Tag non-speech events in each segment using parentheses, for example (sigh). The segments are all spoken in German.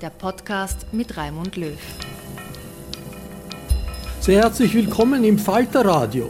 der Podcast mit Raimund Löw. Sehr herzlich willkommen im Falter Radio.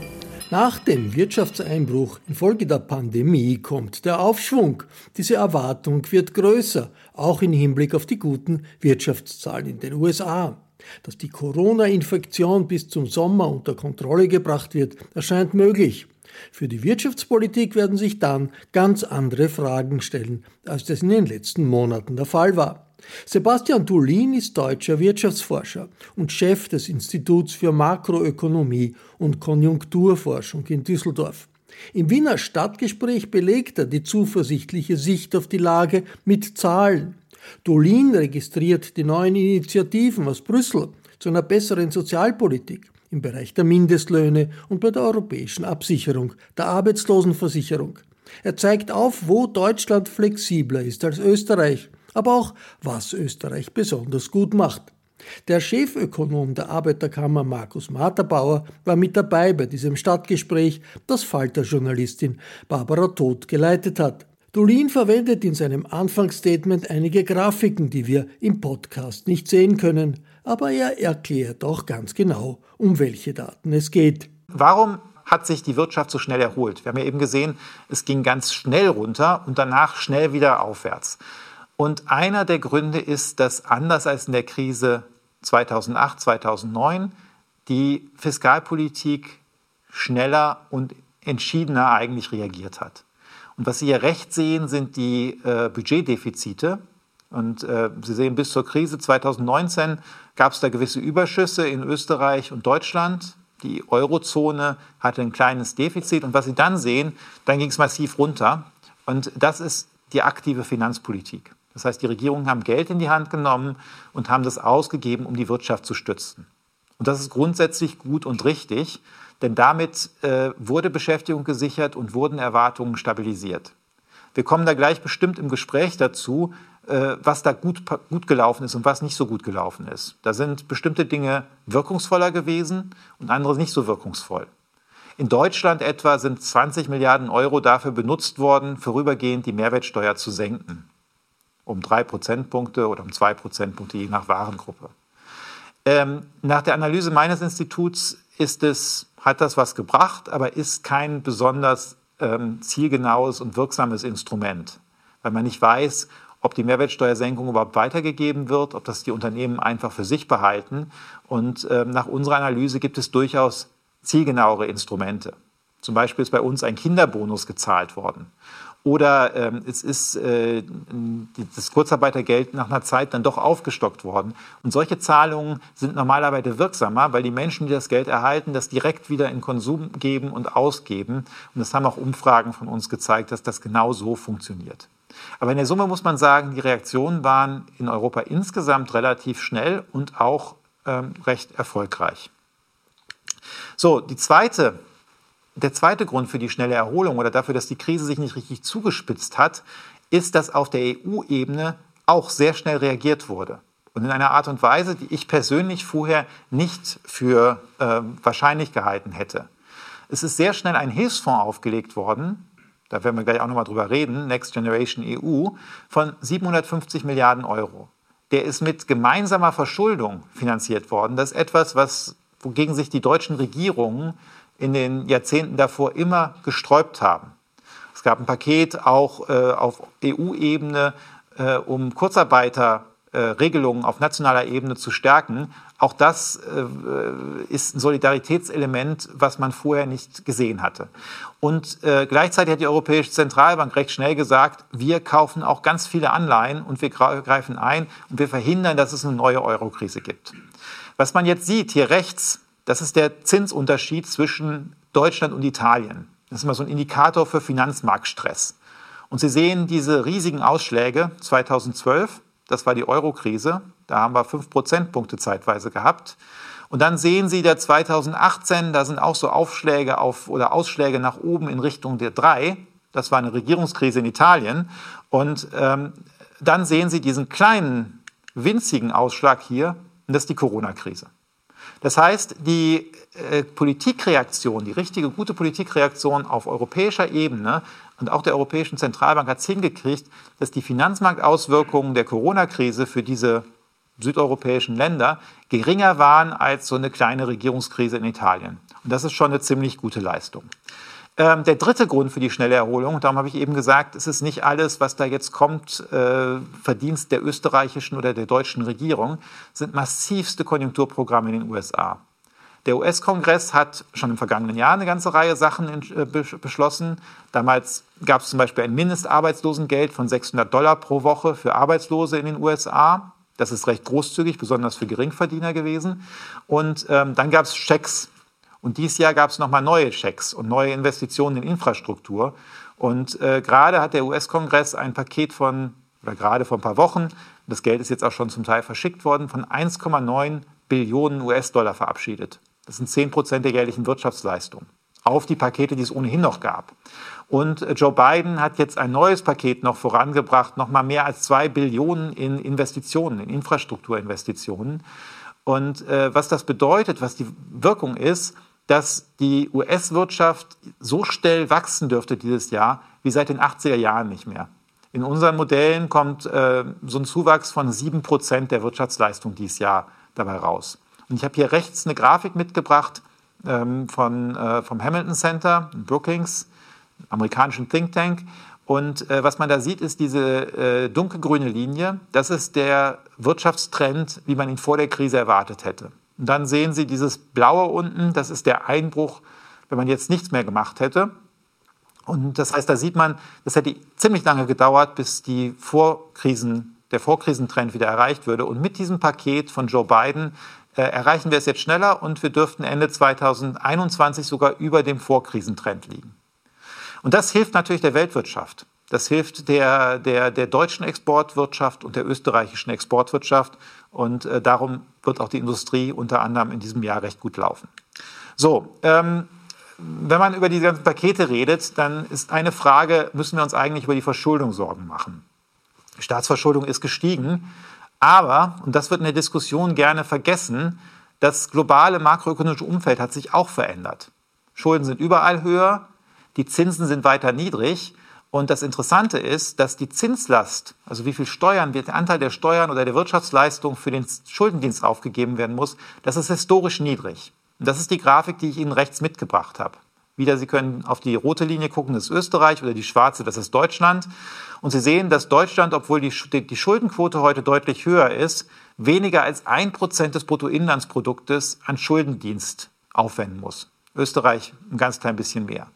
Nach dem Wirtschaftseinbruch infolge der Pandemie kommt der Aufschwung. Diese Erwartung wird größer, auch im Hinblick auf die guten Wirtschaftszahlen in den USA. Dass die Corona-Infektion bis zum Sommer unter Kontrolle gebracht wird, erscheint möglich. Für die Wirtschaftspolitik werden sich dann ganz andere Fragen stellen, als das in den letzten Monaten der Fall war. Sebastian Dulin ist deutscher Wirtschaftsforscher und Chef des Instituts für Makroökonomie und Konjunkturforschung in Düsseldorf. Im Wiener Stadtgespräch belegt er die zuversichtliche Sicht auf die Lage mit Zahlen. Dolin registriert die neuen Initiativen aus Brüssel zu einer besseren Sozialpolitik im Bereich der Mindestlöhne und bei der europäischen Absicherung der Arbeitslosenversicherung. Er zeigt auf, wo Deutschland flexibler ist als Österreich aber auch was Österreich besonders gut macht. Der Chefökonom der Arbeiterkammer Markus Materbauer war mit dabei bei diesem Stadtgespräch, das Falter-Journalistin Barbara Todt geleitet hat. Dolin verwendet in seinem Anfangsstatement einige Grafiken, die wir im Podcast nicht sehen können, aber er erklärt auch ganz genau, um welche Daten es geht. Warum hat sich die Wirtschaft so schnell erholt? Wir haben ja eben gesehen, es ging ganz schnell runter und danach schnell wieder aufwärts. Und einer der Gründe ist, dass anders als in der Krise 2008, 2009 die Fiskalpolitik schneller und entschiedener eigentlich reagiert hat. Und was Sie hier recht sehen, sind die äh, Budgetdefizite. Und äh, Sie sehen, bis zur Krise 2019 gab es da gewisse Überschüsse in Österreich und Deutschland. Die Eurozone hatte ein kleines Defizit. Und was Sie dann sehen, dann ging es massiv runter. Und das ist die aktive Finanzpolitik. Das heißt, die Regierungen haben Geld in die Hand genommen und haben das ausgegeben, um die Wirtschaft zu stützen. Und das ist grundsätzlich gut und richtig, denn damit äh, wurde Beschäftigung gesichert und wurden Erwartungen stabilisiert. Wir kommen da gleich bestimmt im Gespräch dazu, äh, was da gut, gut gelaufen ist und was nicht so gut gelaufen ist. Da sind bestimmte Dinge wirkungsvoller gewesen und andere nicht so wirkungsvoll. In Deutschland etwa sind 20 Milliarden Euro dafür benutzt worden, vorübergehend die Mehrwertsteuer zu senken um drei Prozentpunkte oder um zwei Prozentpunkte je nach Warengruppe. Ähm, nach der Analyse meines Instituts ist es, hat das was gebracht, aber ist kein besonders ähm, zielgenaues und wirksames Instrument, weil man nicht weiß, ob die Mehrwertsteuersenkung überhaupt weitergegeben wird, ob das die Unternehmen einfach für sich behalten. Und ähm, nach unserer Analyse gibt es durchaus zielgenauere Instrumente. Zum Beispiel ist bei uns ein Kinderbonus gezahlt worden. Oder ähm, es ist äh, das Kurzarbeitergeld nach einer Zeit dann doch aufgestockt worden. Und solche Zahlungen sind normalerweise wirksamer, weil die Menschen, die das Geld erhalten, das direkt wieder in Konsum geben und ausgeben. Und das haben auch Umfragen von uns gezeigt, dass das genau so funktioniert. Aber in der Summe muss man sagen, die Reaktionen waren in Europa insgesamt relativ schnell und auch ähm, recht erfolgreich. So, die zweite der zweite Grund für die schnelle Erholung oder dafür, dass die Krise sich nicht richtig zugespitzt hat, ist, dass auf der EU-Ebene auch sehr schnell reagiert wurde. Und in einer Art und Weise, die ich persönlich vorher nicht für äh, wahrscheinlich gehalten hätte. Es ist sehr schnell ein Hilfsfonds aufgelegt worden, da werden wir gleich auch nochmal drüber reden, Next Generation EU, von 750 Milliarden Euro. Der ist mit gemeinsamer Verschuldung finanziert worden. Das ist etwas, was, wogegen sich die deutschen Regierungen in den Jahrzehnten davor immer gesträubt haben. Es gab ein Paket auch äh, auf EU-Ebene, äh, um Kurzarbeiterregelungen äh, auf nationaler Ebene zu stärken. Auch das äh, ist ein Solidaritätselement, was man vorher nicht gesehen hatte. Und äh, gleichzeitig hat die Europäische Zentralbank recht schnell gesagt, wir kaufen auch ganz viele Anleihen und wir greifen ein und wir verhindern, dass es eine neue Eurokrise gibt. Was man jetzt sieht, hier rechts, das ist der Zinsunterschied zwischen Deutschland und Italien. Das ist immer so ein Indikator für Finanzmarktstress. Und Sie sehen diese riesigen Ausschläge 2012, das war die Eurokrise, da haben wir fünf Prozentpunkte zeitweise gehabt. Und dann sehen Sie der 2018, da sind auch so Aufschläge auf oder Ausschläge nach oben in Richtung der drei. Das war eine Regierungskrise in Italien. Und ähm, dann sehen Sie diesen kleinen, winzigen Ausschlag hier, und das ist die Corona-Krise. Das heißt, die äh, Politikreaktion, die richtige, gute Politikreaktion auf europäischer Ebene und auch der Europäischen Zentralbank hat es hingekriegt, dass die Finanzmarktauswirkungen der Corona-Krise für diese südeuropäischen Länder geringer waren als so eine kleine Regierungskrise in Italien. Und das ist schon eine ziemlich gute Leistung. Ähm, der dritte Grund für die schnelle Erholung, darum habe ich eben gesagt, es ist nicht alles, was da jetzt kommt, äh, Verdienst der österreichischen oder der deutschen Regierung, sind massivste Konjunkturprogramme in den USA. Der US-Kongress hat schon im vergangenen Jahr eine ganze Reihe Sachen in, äh, beschlossen. Damals gab es zum Beispiel ein Mindestarbeitslosengeld von 600 Dollar pro Woche für Arbeitslose in den USA. Das ist recht großzügig, besonders für Geringverdiener gewesen. Und ähm, dann gab es Schecks und dieses Jahr gab es nochmal neue Schecks und neue Investitionen in Infrastruktur. Und äh, gerade hat der US-Kongress ein Paket von, oder gerade vor ein paar Wochen, das Geld ist jetzt auch schon zum Teil verschickt worden, von 1,9 Billionen US-Dollar verabschiedet. Das sind 10 Prozent der jährlichen Wirtschaftsleistung auf die Pakete, die es ohnehin noch gab. Und äh, Joe Biden hat jetzt ein neues Paket noch vorangebracht, nochmal mehr als zwei Billionen in Investitionen, in Infrastrukturinvestitionen. Und äh, was das bedeutet, was die Wirkung ist, dass die US-Wirtschaft so schnell wachsen dürfte dieses Jahr wie seit den 80er Jahren nicht mehr. In unseren Modellen kommt äh, so ein Zuwachs von 7% der Wirtschaftsleistung dieses Jahr dabei raus. Und ich habe hier rechts eine Grafik mitgebracht ähm, von, äh, vom Hamilton Center in Brookings, amerikanischen Think Tank. Und äh, was man da sieht, ist diese äh, dunkelgrüne Linie. Das ist der Wirtschaftstrend, wie man ihn vor der Krise erwartet hätte. Und dann sehen Sie dieses Blaue unten, das ist der Einbruch, wenn man jetzt nichts mehr gemacht hätte. Und das heißt, da sieht man, das hätte ziemlich lange gedauert, bis die Vorkrisen, der Vorkrisentrend wieder erreicht würde. Und mit diesem Paket von Joe Biden äh, erreichen wir es jetzt schneller und wir dürften Ende 2021 sogar über dem Vorkrisentrend liegen. Und das hilft natürlich der Weltwirtschaft. Das hilft der, der, der deutschen Exportwirtschaft und der österreichischen Exportwirtschaft. Und äh, darum wird auch die Industrie unter anderem in diesem Jahr recht gut laufen. So, ähm, wenn man über diese ganzen Pakete redet, dann ist eine Frage, müssen wir uns eigentlich über die Verschuldung Sorgen machen? Die Staatsverschuldung ist gestiegen, aber, und das wird in der Diskussion gerne vergessen, das globale makroökonomische Umfeld hat sich auch verändert. Schulden sind überall höher, die Zinsen sind weiter niedrig und das Interessante ist, dass die Zinslast, also wie viel Steuern, wie der Anteil der Steuern oder der Wirtschaftsleistung für den Schuldendienst aufgegeben werden muss, das ist historisch niedrig. Und das ist die Grafik, die ich Ihnen rechts mitgebracht habe. Wieder, Sie können auf die rote Linie gucken, das ist Österreich oder die schwarze, das ist Deutschland. Und Sie sehen, dass Deutschland, obwohl die, die Schuldenquote heute deutlich höher ist, weniger als ein Prozent des Bruttoinlandsproduktes an Schuldendienst aufwenden muss. Österreich ein ganz klein bisschen mehr.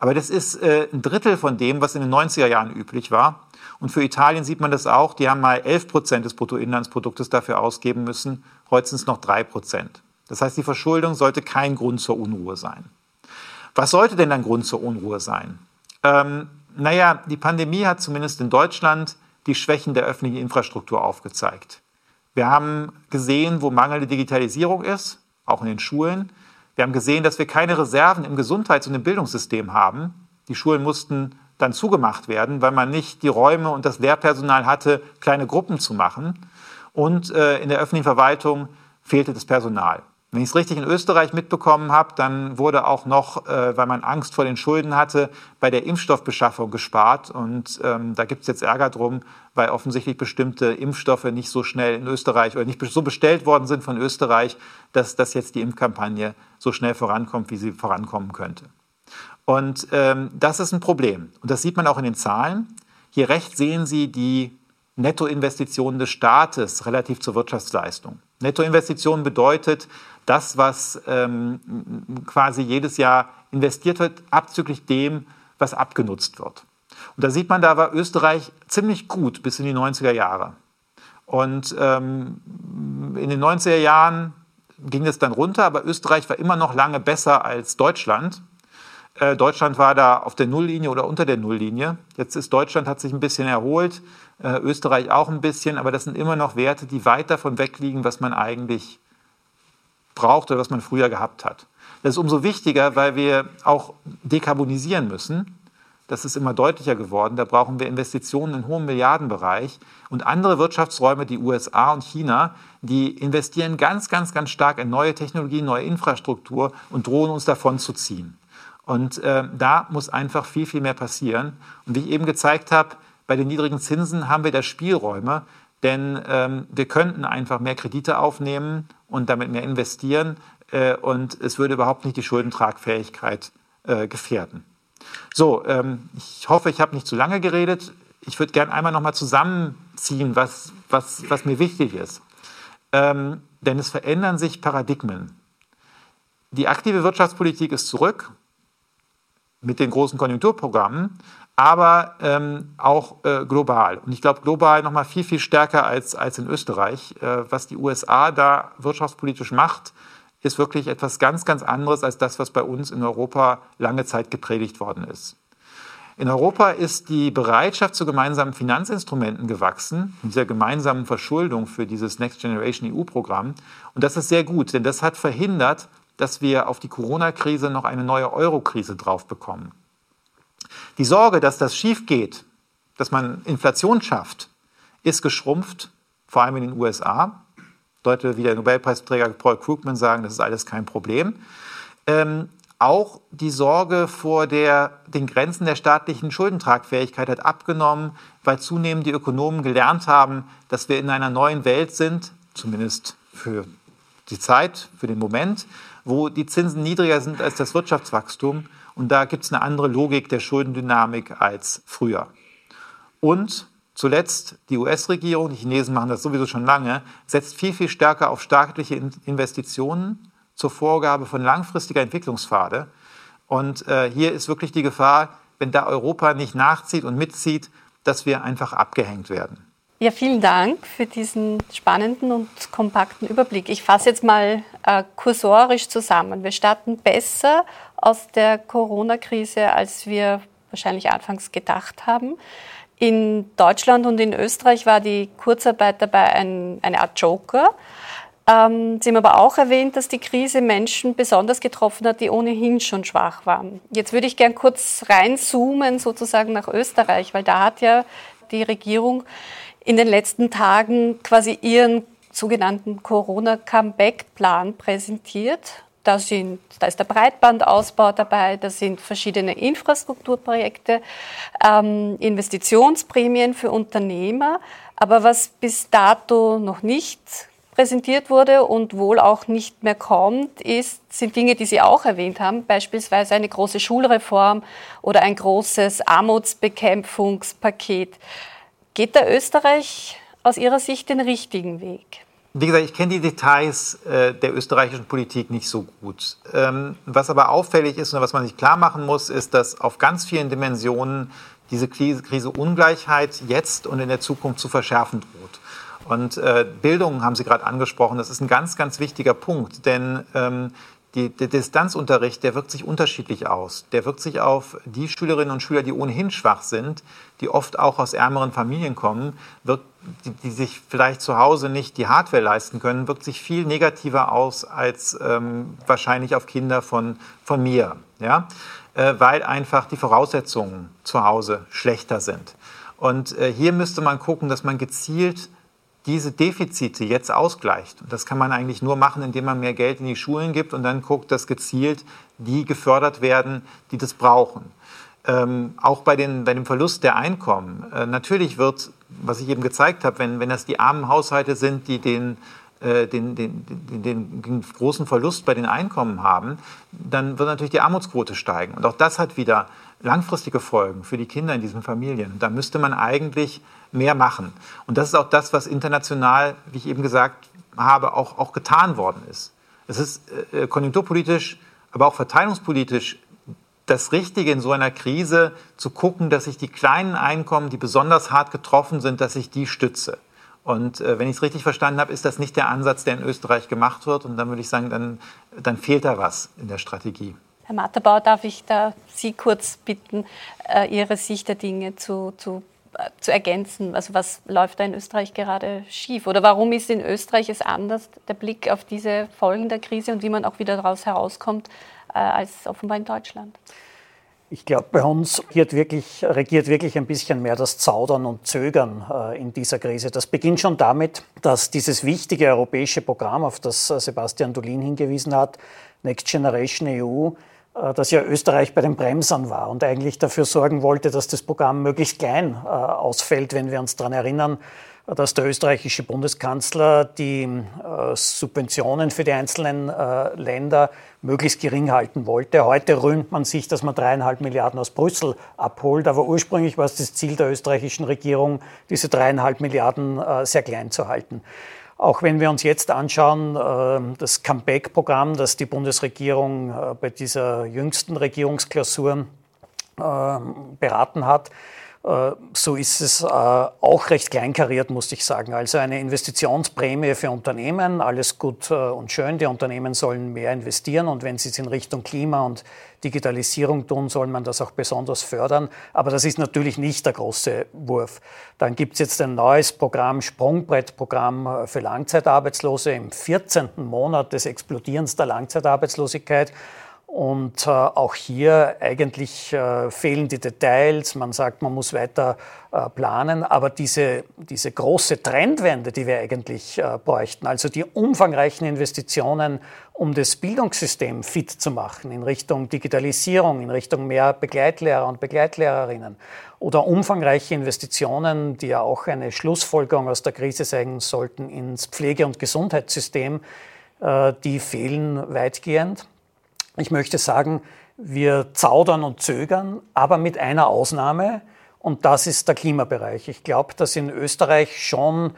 Aber das ist äh, ein Drittel von dem, was in den 90er Jahren üblich war. Und für Italien sieht man das auch. Die haben mal 11 Prozent des Bruttoinlandsproduktes dafür ausgeben müssen. Heute sind es noch 3 Prozent. Das heißt, die Verschuldung sollte kein Grund zur Unruhe sein. Was sollte denn ein Grund zur Unruhe sein? Ähm, naja, die Pandemie hat zumindest in Deutschland die Schwächen der öffentlichen Infrastruktur aufgezeigt. Wir haben gesehen, wo mangelnde Digitalisierung ist, auch in den Schulen. Wir haben gesehen, dass wir keine Reserven im Gesundheits- und im Bildungssystem haben. Die Schulen mussten dann zugemacht werden, weil man nicht die Räume und das Lehrpersonal hatte, kleine Gruppen zu machen. Und äh, in der öffentlichen Verwaltung fehlte das Personal. Wenn ich es richtig in Österreich mitbekommen habe, dann wurde auch noch, äh, weil man Angst vor den Schulden hatte, bei der Impfstoffbeschaffung gespart. Und ähm, da gibt es jetzt Ärger drum, weil offensichtlich bestimmte Impfstoffe nicht so schnell in Österreich oder nicht so bestellt worden sind von Österreich, dass, dass jetzt die Impfkampagne so schnell vorankommt, wie sie vorankommen könnte. Und ähm, das ist ein Problem. Und das sieht man auch in den Zahlen. Hier rechts sehen Sie die Nettoinvestitionen des Staates relativ zur Wirtschaftsleistung. Nettoinvestitionen bedeutet, das, was ähm, quasi jedes Jahr investiert wird, abzüglich dem, was abgenutzt wird. Und da sieht man, da war Österreich ziemlich gut bis in die 90er Jahre. Und ähm, in den 90er Jahren ging es dann runter, aber Österreich war immer noch lange besser als Deutschland. Äh, Deutschland war da auf der Nulllinie oder unter der Nulllinie. Jetzt ist Deutschland, hat sich ein bisschen erholt, äh, Österreich auch ein bisschen, aber das sind immer noch Werte, die weit davon wegliegen, was man eigentlich braucht oder was man früher gehabt hat. Das ist umso wichtiger, weil wir auch dekarbonisieren müssen. Das ist immer deutlicher geworden. Da brauchen wir Investitionen in hohem Milliardenbereich. Und andere Wirtschaftsräume, die USA und China, die investieren ganz, ganz, ganz stark in neue Technologien, neue Infrastruktur und drohen uns davon zu ziehen. Und äh, da muss einfach viel, viel mehr passieren. Und wie ich eben gezeigt habe, bei den niedrigen Zinsen haben wir da Spielräume, denn ähm, wir könnten einfach mehr Kredite aufnehmen und damit mehr investieren äh, und es würde überhaupt nicht die Schuldentragfähigkeit äh, gefährden. So, ähm, ich hoffe, ich habe nicht zu lange geredet. Ich würde gerne einmal noch mal zusammenziehen, was, was, was mir wichtig ist. Ähm, denn es verändern sich Paradigmen. Die aktive Wirtschaftspolitik ist zurück mit den großen Konjunkturprogrammen, aber ähm, auch äh, global. Und ich glaube, global noch mal viel, viel stärker als, als in Österreich. Äh, was die USA da wirtschaftspolitisch macht, ist wirklich etwas ganz, ganz anderes als das, was bei uns in Europa lange Zeit gepredigt worden ist. In Europa ist die Bereitschaft zu gemeinsamen Finanzinstrumenten gewachsen, dieser gemeinsamen Verschuldung für dieses Next Generation EU-Programm. Und das ist sehr gut, denn das hat verhindert, dass wir auf die Corona-Krise noch eine neue Euro-Krise drauf bekommen. Die Sorge, dass das schief geht, dass man Inflation schafft, ist geschrumpft, vor allem in den USA. Leute wie der Nobelpreisträger Paul Krugman sagen, das ist alles kein Problem. Ähm, auch die Sorge vor der, den Grenzen der staatlichen Schuldentragfähigkeit hat abgenommen, weil zunehmend die Ökonomen gelernt haben, dass wir in einer neuen Welt sind, zumindest für die Zeit, für den Moment, wo die Zinsen niedriger sind als das Wirtschaftswachstum. Und da gibt es eine andere Logik der Schuldendynamik als früher. Und zuletzt die US-Regierung, die Chinesen machen das sowieso schon lange, setzt viel, viel stärker auf staatliche Investitionen zur Vorgabe von langfristiger Entwicklungspfade. Und äh, hier ist wirklich die Gefahr, wenn da Europa nicht nachzieht und mitzieht, dass wir einfach abgehängt werden. Ja, vielen Dank für diesen spannenden und kompakten Überblick. Ich fasse jetzt mal äh, kursorisch zusammen. Wir starten besser aus der Corona-Krise, als wir wahrscheinlich anfangs gedacht haben. In Deutschland und in Österreich war die Kurzarbeit dabei ein, eine Art Joker. Ähm, Sie haben aber auch erwähnt, dass die Krise Menschen besonders getroffen hat, die ohnehin schon schwach waren. Jetzt würde ich gern kurz reinzoomen sozusagen nach Österreich, weil da hat ja die Regierung in den letzten Tagen quasi ihren sogenannten Corona-Comeback-Plan präsentiert. Da, sind, da ist der Breitbandausbau dabei, da sind verschiedene Infrastrukturprojekte, ähm, Investitionsprämien für Unternehmer. Aber was bis dato noch nicht präsentiert wurde und wohl auch nicht mehr kommt, ist, sind Dinge, die Sie auch erwähnt haben, beispielsweise eine große Schulreform oder ein großes Armutsbekämpfungspaket. Geht der Österreich aus Ihrer Sicht den richtigen Weg? Wie gesagt, ich kenne die Details äh, der österreichischen Politik nicht so gut. Ähm, was aber auffällig ist und was man sich klar machen muss, ist, dass auf ganz vielen Dimensionen diese Krise, Krise Ungleichheit jetzt und in der Zukunft zu verschärfen droht. Und äh, Bildung haben Sie gerade angesprochen, das ist ein ganz, ganz wichtiger Punkt, denn ähm, die, der Distanzunterricht, der wirkt sich unterschiedlich aus. Der wirkt sich auf die Schülerinnen und Schüler, die ohnehin schwach sind, die oft auch aus ärmeren Familien kommen, wirkt, die, die sich vielleicht zu Hause nicht die Hardware leisten können, wirkt sich viel negativer aus als ähm, wahrscheinlich auf Kinder von, von mir. Ja? Äh, weil einfach die Voraussetzungen zu Hause schlechter sind. Und äh, hier müsste man gucken, dass man gezielt diese Defizite jetzt ausgleicht. Und das kann man eigentlich nur machen, indem man mehr Geld in die Schulen gibt und dann guckt, dass gezielt die gefördert werden, die das brauchen. Ähm, auch bei, den, bei dem Verlust der Einkommen. Äh, natürlich wird, was ich eben gezeigt habe, wenn, wenn das die armen Haushalte sind, die den, äh, den, den, den, den, großen Verlust bei den Einkommen haben, dann wird natürlich die Armutsquote steigen. Und auch das hat wieder langfristige Folgen für die Kinder in diesen Familien. Da müsste man eigentlich mehr machen. Und das ist auch das, was international, wie ich eben gesagt habe, auch, auch getan worden ist. Es ist äh, konjunkturpolitisch, aber auch verteilungspolitisch das Richtige in so einer Krise zu gucken, dass ich die kleinen Einkommen, die besonders hart getroffen sind, dass ich die stütze. Und äh, wenn ich es richtig verstanden habe, ist das nicht der Ansatz, der in Österreich gemacht wird. Und dann würde ich sagen, dann, dann fehlt da was in der Strategie. Herr Matterbauer, darf ich da Sie kurz bitten, äh, Ihre Sicht der Dinge zu, zu zu ergänzen? Also was läuft da in Österreich gerade schief? Oder warum ist in Österreich es anders, der Blick auf diese Folgen der Krise und wie man auch wieder daraus herauskommt, äh, als offenbar in Deutschland? Ich glaube, bei uns regiert wirklich, regiert wirklich ein bisschen mehr das Zaudern und Zögern äh, in dieser Krise. Das beginnt schon damit, dass dieses wichtige europäische Programm, auf das äh, Sebastian Dolin hingewiesen hat, Next Generation EU, äh, dass ja Österreich bei den Bremsern war und eigentlich dafür sorgen wollte, dass das Programm möglichst klein äh, ausfällt, wenn wir uns daran erinnern, dass der österreichische Bundeskanzler die äh, Subventionen für die einzelnen Länder möglichst gering halten wollte. Heute rühmt man sich, dass man dreieinhalb Milliarden aus Brüssel abholt, aber ursprünglich war es das Ziel der österreichischen Regierung, diese dreieinhalb Milliarden sehr klein zu halten. Auch wenn wir uns jetzt anschauen, äh, das Comeback-Programm, das die Bundesregierung äh, bei dieser jüngsten Regierungsklausur äh, beraten hat, so ist es auch recht kleinkariert, muss ich sagen. Also eine Investitionsprämie für Unternehmen, alles gut und schön. Die Unternehmen sollen mehr investieren und wenn sie es in Richtung Klima und Digitalisierung tun, soll man das auch besonders fördern. Aber das ist natürlich nicht der große Wurf. Dann gibt es jetzt ein neues Programm, Sprungbrettprogramm äh, für Langzeitarbeitslose im 14. Monat des Explodierens der Langzeitarbeitslosigkeit. Und äh, auch hier eigentlich äh, fehlen die Details. Man sagt, man muss weiter äh, planen. Aber diese, diese große Trendwende, die wir eigentlich äh, bräuchten, also die umfangreichen Investitionen, um das Bildungssystem fit zu machen in Richtung Digitalisierung, in Richtung mehr Begleitlehrer und Begleitlehrerinnen oder umfangreiche Investitionen, die ja auch eine Schlussfolgerung aus der Krise sein sollten, ins Pflege- und Gesundheitssystem, äh, die fehlen weitgehend. Ich möchte sagen, wir zaudern und zögern, aber mit einer Ausnahme, und das ist der Klimabereich. Ich glaube, dass in Österreich schon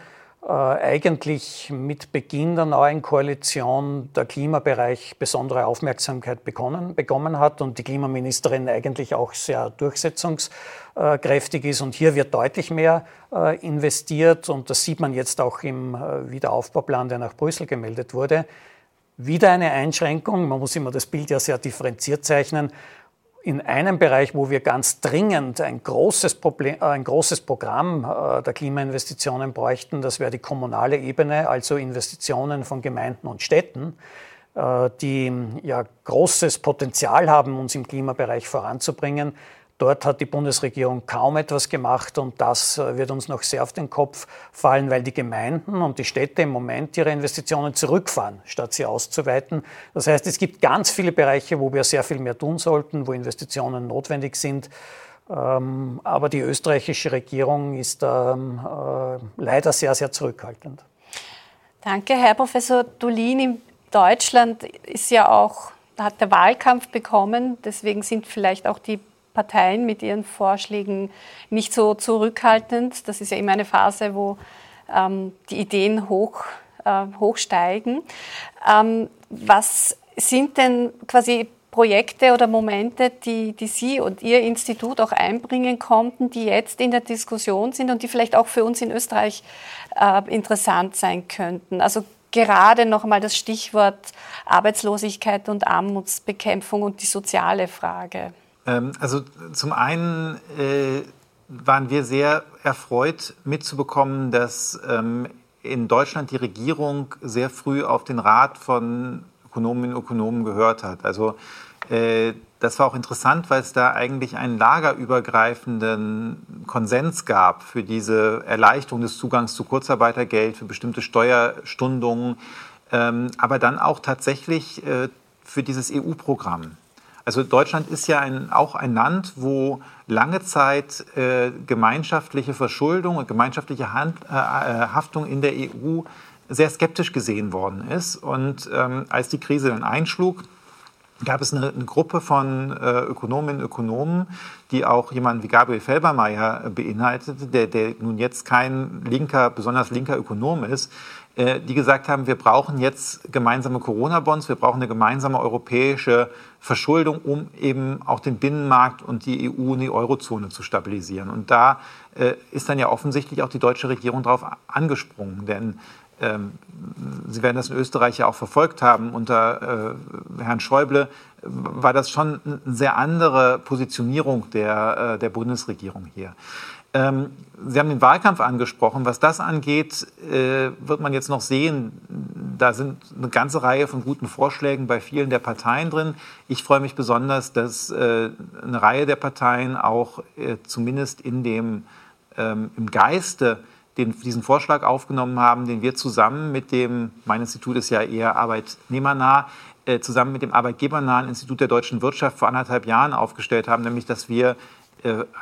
äh, eigentlich mit Beginn der neuen Koalition der Klimabereich besondere Aufmerksamkeit bekommen, bekommen hat und die Klimaministerin eigentlich auch sehr durchsetzungskräftig ist. Und hier wird deutlich mehr äh, investiert und das sieht man jetzt auch im äh, Wiederaufbauplan, der nach Brüssel gemeldet wurde. Wieder eine Einschränkung, man muss immer das Bild ja sehr differenziert zeichnen. In einem Bereich, wo wir ganz dringend ein großes, Problem, äh, ein großes Programm äh, der Klimainvestitionen bräuchten, das wäre die kommunale Ebene, also Investitionen von Gemeinden und Städten, äh, die ja großes Potenzial haben, uns im Klimabereich voranzubringen. Dort hat die Bundesregierung kaum etwas gemacht und das äh, wird uns noch sehr auf den Kopf fallen, weil die Gemeinden und die Städte im Moment ihre Investitionen zurückfahren, statt sie auszuweiten. Das heißt, es gibt ganz viele Bereiche, wo wir sehr viel mehr tun sollten, wo Investitionen notwendig sind. Ähm, aber die österreichische Regierung ist ähm, äh, leider sehr, sehr zurückhaltend. Danke, Herr Professor Dolin. In Deutschland ist ja auch, hat der Wahlkampf bekommen. Deswegen sind vielleicht auch die Parteien mit ihren Vorschlägen nicht so zurückhaltend. Das ist ja immer eine Phase, wo ähm, die Ideen hoch äh, hochsteigen. Ähm, was sind denn quasi Projekte oder Momente, die, die Sie und Ihr Institut auch einbringen konnten, die jetzt in der Diskussion sind und die vielleicht auch für uns in Österreich äh, interessant sein könnten? Also gerade noch einmal das Stichwort Arbeitslosigkeit und Armutsbekämpfung und die soziale Frage. Ähm, also zum einen äh, waren wir sehr erfreut mitzubekommen, dass ähm, in Deutschland die Regierung sehr früh auf den Rat von Ökonominnen und Ökonomen gehört hat. Also äh, das war auch interessant, weil es da eigentlich einen lagerübergreifenden Konsens gab für diese Erleichterung des Zugangs zu Kurzarbeitergeld, für bestimmte Steuerstundungen, ähm, aber dann auch tatsächlich äh, für dieses EU-Programm. Also Deutschland ist ja ein, auch ein Land, wo lange Zeit äh, gemeinschaftliche Verschuldung und gemeinschaftliche Hand, äh, äh Haftung in der EU sehr skeptisch gesehen worden ist. Und ähm, als die Krise dann einschlug, gab es eine, eine Gruppe von äh, Ökonominnen und Ökonomen, die auch jemanden wie Gabriel Felbermeier beinhaltete, der, der nun jetzt kein linker, besonders linker Ökonom ist, die gesagt haben, wir brauchen jetzt gemeinsame Corona-Bonds, wir brauchen eine gemeinsame europäische Verschuldung, um eben auch den Binnenmarkt und die EU und die Eurozone zu stabilisieren. Und da äh, ist dann ja offensichtlich auch die deutsche Regierung darauf angesprungen, denn ähm, Sie werden das in Österreich ja auch verfolgt haben, unter äh, Herrn Schäuble war das schon eine sehr andere Positionierung der, äh, der Bundesregierung hier. Ähm, Sie haben den Wahlkampf angesprochen. Was das angeht, äh, wird man jetzt noch sehen. Da sind eine ganze Reihe von guten Vorschlägen bei vielen der Parteien drin. Ich freue mich besonders, dass äh, eine Reihe der Parteien auch äh, zumindest in dem, ähm, im Geiste den, diesen Vorschlag aufgenommen haben, den wir zusammen mit dem, mein Institut ist ja eher arbeitnehmernah, äh, zusammen mit dem arbeitgebernahen Institut der deutschen Wirtschaft vor anderthalb Jahren aufgestellt haben, nämlich dass wir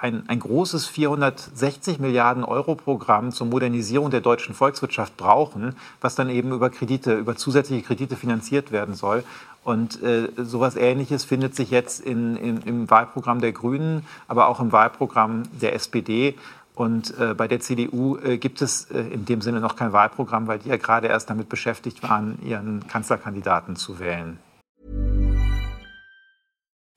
ein, ein großes 460 Milliarden Euro Programm zur Modernisierung der deutschen Volkswirtschaft brauchen, was dann eben über Kredite, über zusätzliche Kredite finanziert werden soll. Und äh, sowas Ähnliches findet sich jetzt in, in, im Wahlprogramm der Grünen, aber auch im Wahlprogramm der SPD. Und äh, bei der CDU äh, gibt es äh, in dem Sinne noch kein Wahlprogramm, weil die ja gerade erst damit beschäftigt waren, ihren Kanzlerkandidaten zu wählen.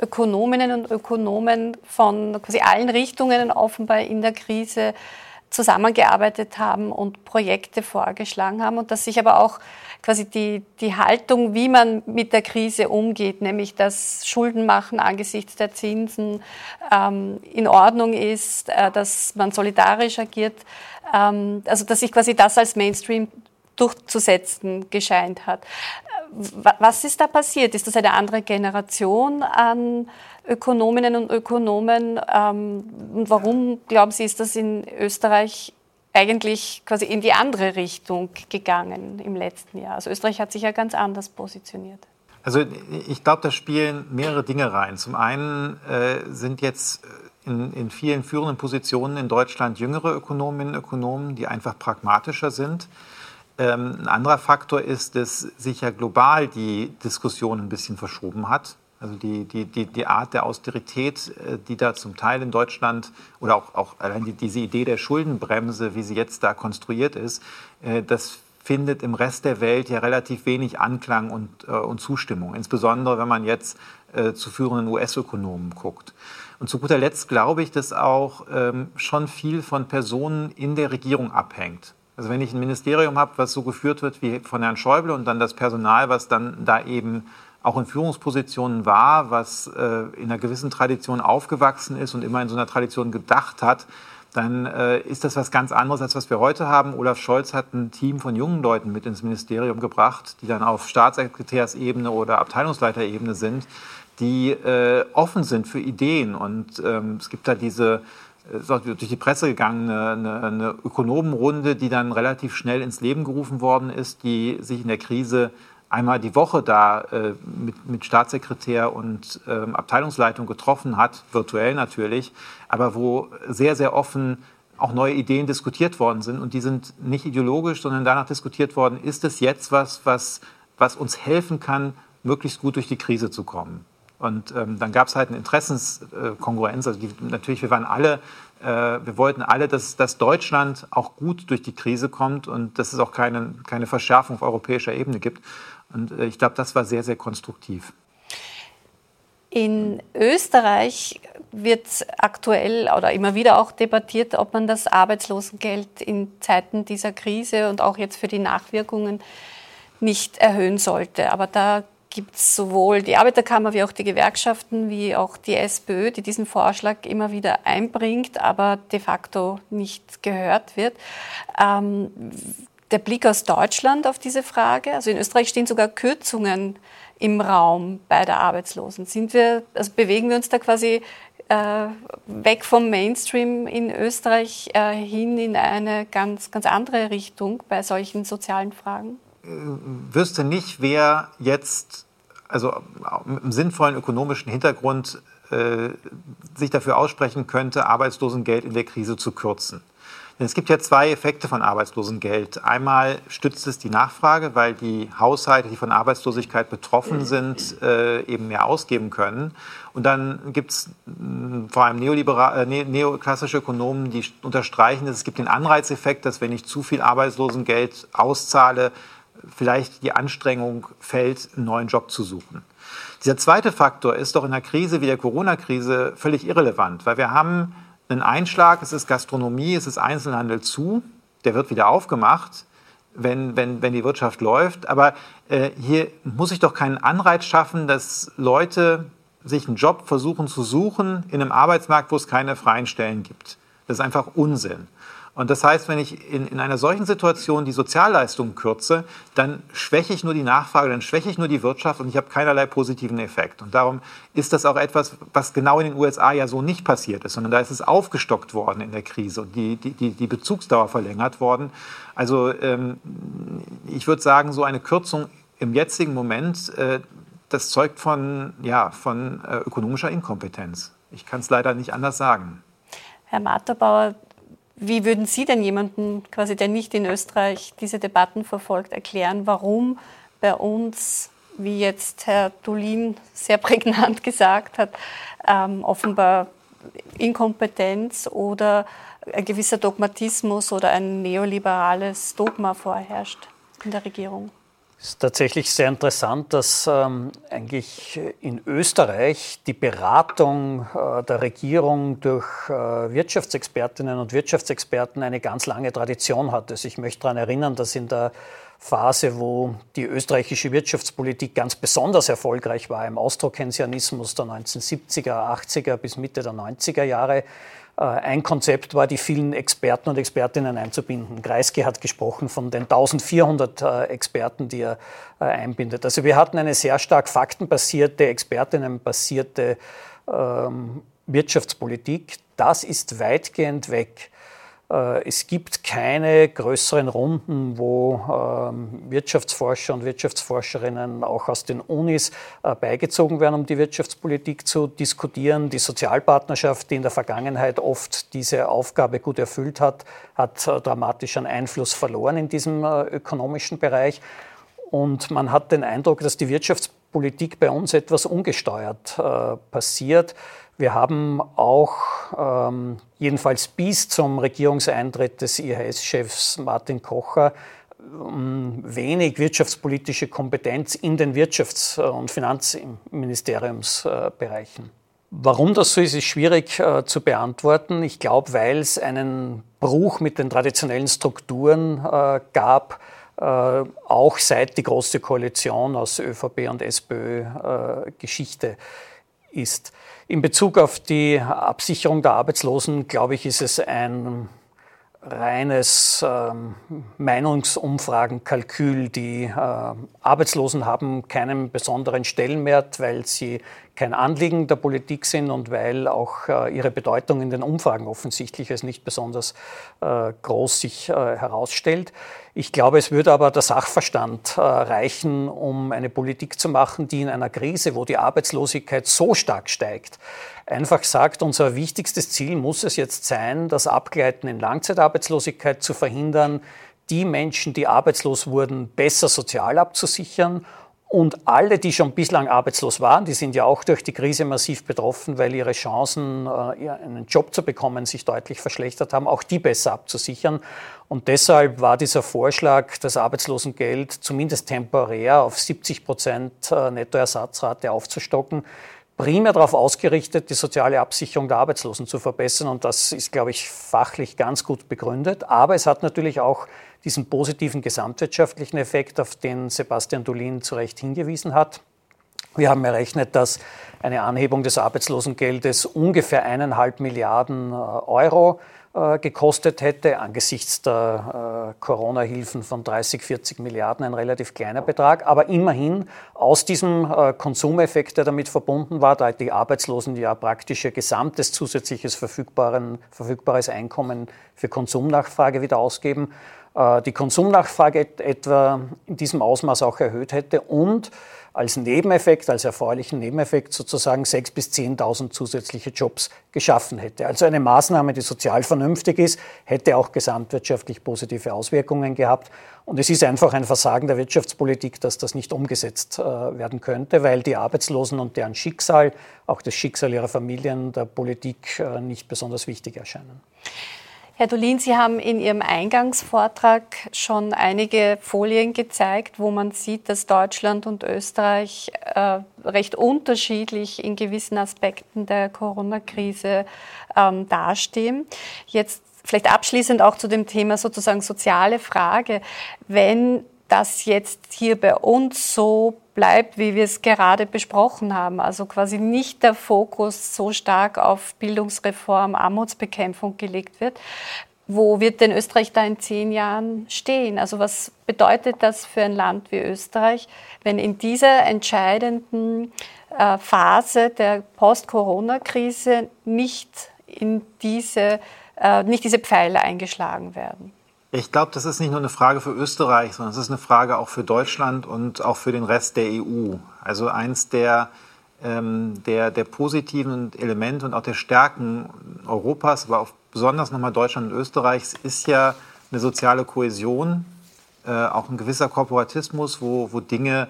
Ökonominnen und Ökonomen von quasi allen Richtungen offenbar in der Krise zusammengearbeitet haben und Projekte vorgeschlagen haben und dass sich aber auch quasi die, die Haltung, wie man mit der Krise umgeht, nämlich dass Schulden machen angesichts der Zinsen ähm, in Ordnung ist, äh, dass man solidarisch agiert, ähm, also dass sich quasi das als Mainstream durchzusetzen gescheint hat. Was ist da passiert? Ist das eine andere Generation an Ökonominnen und Ökonomen? Ähm, und warum, glauben Sie, ist das in Österreich eigentlich quasi in die andere Richtung gegangen im letzten Jahr? Also Österreich hat sich ja ganz anders positioniert. Also ich glaube, da spielen mehrere Dinge rein. Zum einen äh, sind jetzt in, in vielen führenden Positionen in Deutschland jüngere Ökonominnen und Ökonomen, die einfach pragmatischer sind ein anderer Faktor ist, dass sich ja global die Diskussion ein bisschen verschoben hat. Also die, die, die, die Art der Austerität, äh, die da zum Teil in Deutschland oder auch, auch allein die, diese Idee der Schuldenbremse, wie sie jetzt da konstruiert ist, äh, das findet im Rest der Welt ja relativ wenig Anklang und, äh, und Zustimmung. Insbesondere wenn man jetzt zu führenden US-Ökonomen guckt. Und zu guter Letzt glaube ich, dass auch ähm, schon viel von Personen in der Regierung abhängt. Also wenn ich ein Ministerium habe, was so geführt wird wie von Herrn Schäuble und dann das Personal, was dann da eben auch in Führungspositionen war, was äh, in einer gewissen Tradition aufgewachsen ist und immer in so einer Tradition gedacht hat, dann äh, ist das was ganz anderes, als was wir heute haben. Olaf Scholz hat ein Team von jungen Leuten mit ins Ministerium gebracht, die dann auf Staatssekretärsebene oder Abteilungsleiterebene sind, die äh, offen sind für Ideen. Und ähm, es gibt da diese durch die Presse gegangen, eine, eine, Ökonomenrunde, die dann relativ schnell ins Leben gerufen worden ist, die sich in der Krise einmal die Woche da äh, mit, mit, Staatssekretär und ähm, Abteilungsleitung getroffen hat, virtuell natürlich, aber wo sehr, sehr offen auch neue Ideen diskutiert worden sind. Und die sind nicht ideologisch, sondern danach diskutiert worden, ist es jetzt was, was, was uns helfen kann, möglichst gut durch die Krise zu kommen. Und ähm, dann gab es halt eine Interessenskongruenz. Also die, natürlich, wir waren alle, äh, wir wollten alle, dass, dass Deutschland auch gut durch die Krise kommt und dass es auch keine, keine Verschärfung auf europäischer Ebene gibt. Und äh, ich glaube, das war sehr, sehr konstruktiv. In Österreich wird aktuell oder immer wieder auch debattiert, ob man das Arbeitslosengeld in Zeiten dieser Krise und auch jetzt für die Nachwirkungen nicht erhöhen sollte. Aber da gibt es sowohl die Arbeiterkammer wie auch die Gewerkschaften wie auch die SPÖ, die diesen Vorschlag immer wieder einbringt, aber de facto nicht gehört wird. Ähm, der Blick aus Deutschland auf diese Frage, also in Österreich stehen sogar Kürzungen im Raum bei der Arbeitslosen. Sind wir, also bewegen wir uns da quasi äh, weg vom Mainstream in Österreich äh, hin in eine ganz, ganz andere Richtung bei solchen sozialen Fragen? wüsste nicht, wer jetzt, also mit einem sinnvollen ökonomischen Hintergrund, äh, sich dafür aussprechen könnte, Arbeitslosengeld in der Krise zu kürzen. Denn es gibt ja zwei Effekte von Arbeitslosengeld. Einmal stützt es die Nachfrage, weil die Haushalte, die von Arbeitslosigkeit betroffen sind, äh, eben mehr ausgeben können. Und dann gibt es mm, vor allem äh, neoklassische Ökonomen, die unterstreichen, dass es gibt den Anreizeffekt, dass wenn ich zu viel Arbeitslosengeld auszahle, vielleicht die Anstrengung fällt, einen neuen Job zu suchen. Dieser zweite Faktor ist doch in einer Krise wie der Corona-Krise völlig irrelevant, weil wir haben einen Einschlag, es ist Gastronomie, es ist Einzelhandel zu, der wird wieder aufgemacht, wenn, wenn, wenn die Wirtschaft läuft. Aber äh, hier muss ich doch keinen Anreiz schaffen, dass Leute sich einen Job versuchen zu suchen in einem Arbeitsmarkt, wo es keine freien Stellen gibt. Das ist einfach Unsinn. Und das heißt, wenn ich in, in einer solchen Situation die Sozialleistungen kürze, dann schwäche ich nur die Nachfrage, dann schwäche ich nur die Wirtschaft und ich habe keinerlei positiven Effekt. Und darum ist das auch etwas, was genau in den USA ja so nicht passiert ist, sondern da ist es aufgestockt worden in der Krise und die, die, die Bezugsdauer verlängert worden. Also ähm, ich würde sagen, so eine Kürzung im jetzigen Moment, äh, das zeugt von, ja, von äh, ökonomischer Inkompetenz. Ich kann es leider nicht anders sagen. Herr Materbauer, wie würden Sie denn jemanden, quasi, der nicht in Österreich diese Debatten verfolgt, erklären, warum bei uns, wie jetzt Herr Dulin sehr (laughs) prägnant gesagt hat, ähm, offenbar Inkompetenz oder ein gewisser Dogmatismus oder ein neoliberales Dogma vorherrscht in der Regierung? Es ist tatsächlich sehr interessant, dass ähm, eigentlich in Österreich die Beratung äh, der Regierung durch äh, Wirtschaftsexpertinnen und Wirtschaftsexperten eine ganz lange Tradition hat. Also ich möchte daran erinnern, dass in der Phase, wo die österreichische Wirtschaftspolitik ganz besonders erfolgreich war, im Austrokensianismus der 1970er, 80er bis Mitte der 90er Jahre, ein Konzept war, die vielen Experten und Expertinnen einzubinden. Kreisky hat gesprochen von den 1400 äh, Experten, die er äh, einbindet. Also wir hatten eine sehr stark faktenbasierte, expertinnenbasierte ähm, Wirtschaftspolitik. Das ist weitgehend weg. Äh, es gibt keine größeren Runden, wo ähm, Wirtschaftsforscher und Wirtschaftsforscherinnen auch aus den Unis äh, beigezogen werden, um die Wirtschaftspolitik zu diskutieren. Die Sozialpartnerschaft, die in der Vergangenheit oft diese Aufgabe gut erfüllt hat, hat äh, dramatisch an Einfluss verloren in diesem ökonomischen Bereich. Und man hat den Eindruck, dass die Wirtschaftspolitik bei uns etwas ungesteuert passiert. Wir haben auch ähm, jedenfalls bis zum Regierungseintritt des IHS-Chefs Martin Kocher ähm, wenig wirtschaftspolitische Kompetenz in den Wirtschafts- und Finanzministeriumsbereichen. Warum das so ist, ist schwierig äh, zu beantworten. Ich glaube, weil es einen Bruch mit den traditionellen Strukturen äh, gab, äh, auch seit die Große Koalition aus ÖVP und SPÖ äh, Geschichte ist. In Bezug auf die Absicherung der Arbeitslosen, glaube ich, ist es ein reines ähm, Meinungsumfragenkalkül. Die äh, Arbeitslosen haben keinen besonderen Stellenwert, weil sie kein Anliegen der Politik sind und weil auch äh, ihre Bedeutung in den Umfragen offensichtlich als nicht besonders äh, groß sich äh, herausstellt. Ich glaube, es würde aber der Sachverstand äh, reichen, um eine Politik zu machen, die in einer Krise, wo die Arbeitslosigkeit so stark steigt, einfach sagt, unser wichtigstes Ziel muss es jetzt sein, das Abgleiten in Langzeitarbeitslosigkeit zu verhindern, die Menschen, die arbeitslos wurden, besser sozial abzusichern und alle, die schon bislang arbeitslos waren, die sind ja auch durch die Krise massiv betroffen, weil ihre Chancen, äh, einen Job zu bekommen, sich deutlich verschlechtert haben, auch die besser abzusichern. Und deshalb war dieser Vorschlag, das Arbeitslosengeld zumindest temporär auf 70 Prozent äh, Nettoersatzrate aufzustocken, primär darauf ausgerichtet, die soziale Absicherung der Arbeitslosen zu verbessern. Und das ist, glaube ich, fachlich ganz gut begründet. Aber es hat natürlich auch diesen positiven gesamtwirtschaftlichen Effekt, auf den Sebastian Dolin zu Recht hingewiesen hat. Wir haben errechnet, dass eine Anhebung des Arbeitslosengeldes ungefähr eineinhalb Milliarden äh, Euro gekostet hätte, angesichts der äh, Corona-Hilfen von 30, 40 Milliarden ein relativ kleiner Betrag. Aber immerhin aus diesem äh, Konsumeffekt, der damit verbunden war, da die Arbeitslosen ja praktisch ihr gesamtes zusätzliches verfügbares Einkommen für Konsumnachfrage wieder ausgeben, die Konsumnachfrage etwa in diesem Ausmaß auch erhöht hätte und als Nebeneffekt, als erfreulichen Nebeneffekt sozusagen 6.000 bis 10.000 zusätzliche Jobs geschaffen hätte. Also eine Maßnahme, die sozial vernünftig ist, hätte auch gesamtwirtschaftlich positive Auswirkungen gehabt. Und es ist einfach ein Versagen der Wirtschaftspolitik, dass das nicht umgesetzt äh, werden könnte, weil die Arbeitslosen und deren Schicksal, auch das Schicksal ihrer Familien, der Politik äh, nicht besonders wichtig erscheinen. Herr Dolin, Sie haben in Ihrem Eingangsvortrag schon einige Folien gezeigt, wo man sieht, dass Deutschland und Österreich äh, recht unterschiedlich in gewissen Aspekten der Corona-Krise ähm, dastehen. Jetzt vielleicht abschließend auch zu dem Thema sozusagen soziale Frage. Wenn das jetzt hier bei uns so bleibt, wie wir es gerade besprochen haben. Also quasi nicht der Fokus so stark auf Bildungsreform, Armutsbekämpfung gelegt wird. Wo wird denn Österreich da in zehn Jahren stehen? Also was bedeutet das für ein Land wie Österreich, wenn in dieser entscheidenden äh, Phase der Post-Corona-Krise nicht diese, äh, nicht diese Pfeile eingeschlagen werden? Ich glaube, das ist nicht nur eine Frage für Österreich, sondern es ist eine Frage auch für Deutschland und auch für den Rest der EU. Also eins der, ähm, der, der positiven Elemente und auch der Stärken Europas, aber auch besonders nochmal Deutschland und Österreichs, ist ja eine soziale Kohäsion, äh, auch ein gewisser Korporatismus, wo, wo Dinge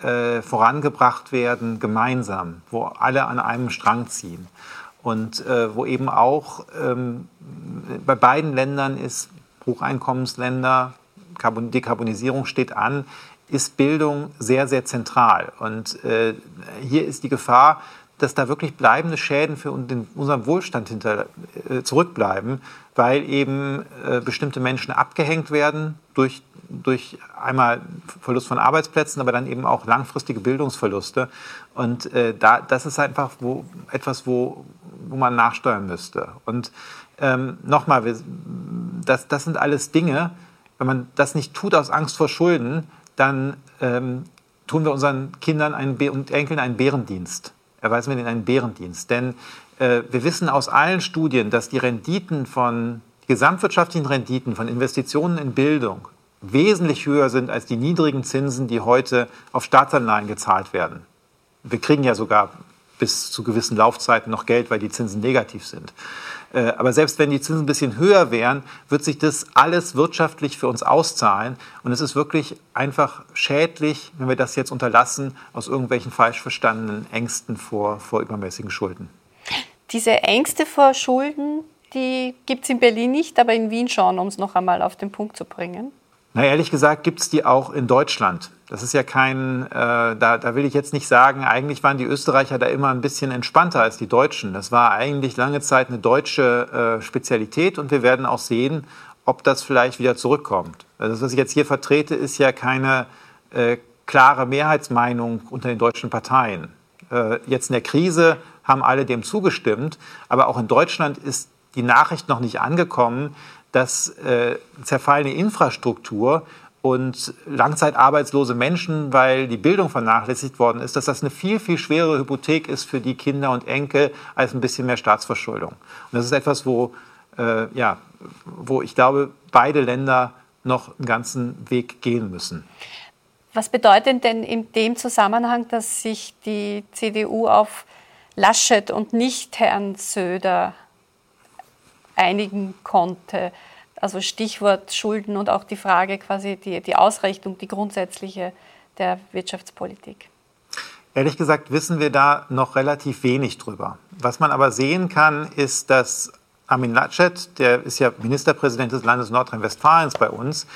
äh, vorangebracht werden gemeinsam, wo alle an einem Strang ziehen. Und äh, wo eben auch ähm, bei beiden Ländern ist Hocheinkommensländer, Dekarbonisierung steht an, ist Bildung sehr, sehr zentral. Und äh, hier ist die Gefahr, dass da wirklich bleibende Schäden für unseren Wohlstand hinter, äh, zurückbleiben, weil eben äh, bestimmte Menschen abgehängt werden durch, durch einmal Verlust von Arbeitsplätzen, aber dann eben auch langfristige Bildungsverluste. Und äh, da, das ist einfach wo, etwas, wo, wo man nachsteuern müsste. Und ähm, nochmal, das, das sind alles Dinge, wenn man das nicht tut aus Angst vor Schulden, dann ähm, tun wir unseren Kindern einen und Enkeln einen Bärendienst. Erweisen wir ihnen einen Bärendienst. Denn äh, wir wissen aus allen Studien, dass die Renditen von, die gesamtwirtschaftlichen Renditen von Investitionen in Bildung wesentlich höher sind als die niedrigen Zinsen, die heute auf Staatsanleihen gezahlt werden. Wir kriegen ja sogar bis zu gewissen Laufzeiten noch Geld, weil die Zinsen negativ sind. Äh, aber selbst wenn die Zinsen ein bisschen höher wären, wird sich das alles wirtschaftlich für uns auszahlen. Und es ist wirklich einfach schädlich, wenn wir das jetzt unterlassen, aus irgendwelchen falsch verstandenen Ängsten vor, vor übermäßigen Schulden. Diese Ängste vor Schulden, die gibt es in Berlin nicht, aber in Wien schon, um es noch einmal auf den Punkt zu bringen. Na, ehrlich gesagt gibt es die auch in Deutschland. Das ist ja kein, äh, da, da will ich jetzt nicht sagen, eigentlich waren die Österreicher da immer ein bisschen entspannter als die Deutschen. Das war eigentlich lange Zeit eine deutsche äh, Spezialität und wir werden auch sehen, ob das vielleicht wieder zurückkommt. Also das, was ich jetzt hier vertrete, ist ja keine äh, klare Mehrheitsmeinung unter den deutschen Parteien. Äh, jetzt in der Krise haben alle dem zugestimmt, aber auch in Deutschland ist die Nachricht noch nicht angekommen, dass äh, zerfallene Infrastruktur und langzeitarbeitslose Menschen, weil die Bildung vernachlässigt worden ist, dass das eine viel, viel schwerere Hypothek ist für die Kinder und Enkel als ein bisschen mehr Staatsverschuldung. Und das ist etwas, wo, äh, ja, wo ich glaube, beide Länder noch einen ganzen Weg gehen müssen. Was bedeutet denn in dem Zusammenhang, dass sich die CDU auf Laschet und nicht Herrn Söder einigen konnte? Also Stichwort Schulden und auch die Frage quasi die, die Ausrichtung, die grundsätzliche der Wirtschaftspolitik. Ehrlich gesagt wissen wir da noch relativ wenig drüber. Was man aber sehen kann, ist, dass Armin Laschet, der ist ja Ministerpräsident des Landes Nordrhein-Westfalens bei uns,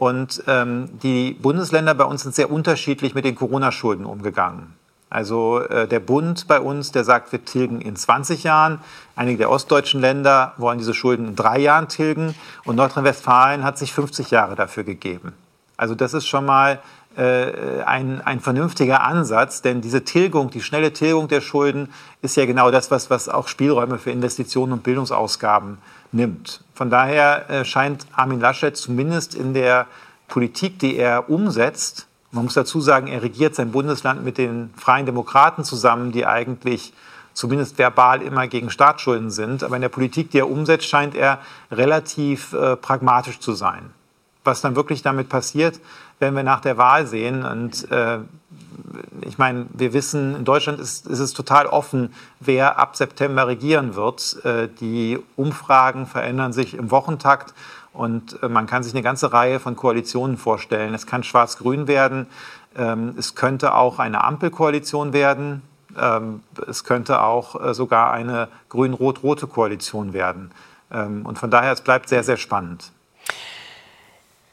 und ähm, die Bundesländer bei uns sind sehr unterschiedlich mit den Corona-Schulden umgegangen. Also äh, der Bund bei uns, der sagt, wir tilgen in 20 Jahren. Einige der ostdeutschen Länder wollen diese Schulden in drei Jahren tilgen. Und Nordrhein-Westfalen hat sich 50 Jahre dafür gegeben. Also das ist schon mal äh, ein, ein vernünftiger Ansatz, denn diese Tilgung, die schnelle Tilgung der Schulden ist ja genau das, was, was auch Spielräume für Investitionen und Bildungsausgaben nimmt. Von daher äh, scheint Armin Laschet zumindest in der Politik, die er umsetzt, man muss dazu sagen, er regiert sein Bundesland mit den Freien Demokraten zusammen, die eigentlich zumindest verbal immer gegen Staatsschulden sind. Aber in der Politik, die er umsetzt, scheint er relativ äh, pragmatisch zu sein. Was dann wirklich damit passiert, werden wir nach der Wahl sehen. Und äh, ich meine, wir wissen, in Deutschland ist, ist, es total offen, wer ab September regieren wird. Äh, die Umfragen verändern sich im Wochentakt. Und äh, man kann sich eine ganze Reihe von Koalitionen vorstellen. Es kann schwarz-grün werden. Ähm, es könnte auch eine Ampelkoalition werden. Ähm, es könnte auch äh, sogar eine grün-rot-rote Koalition werden. Ähm, und von daher, es bleibt sehr, sehr spannend.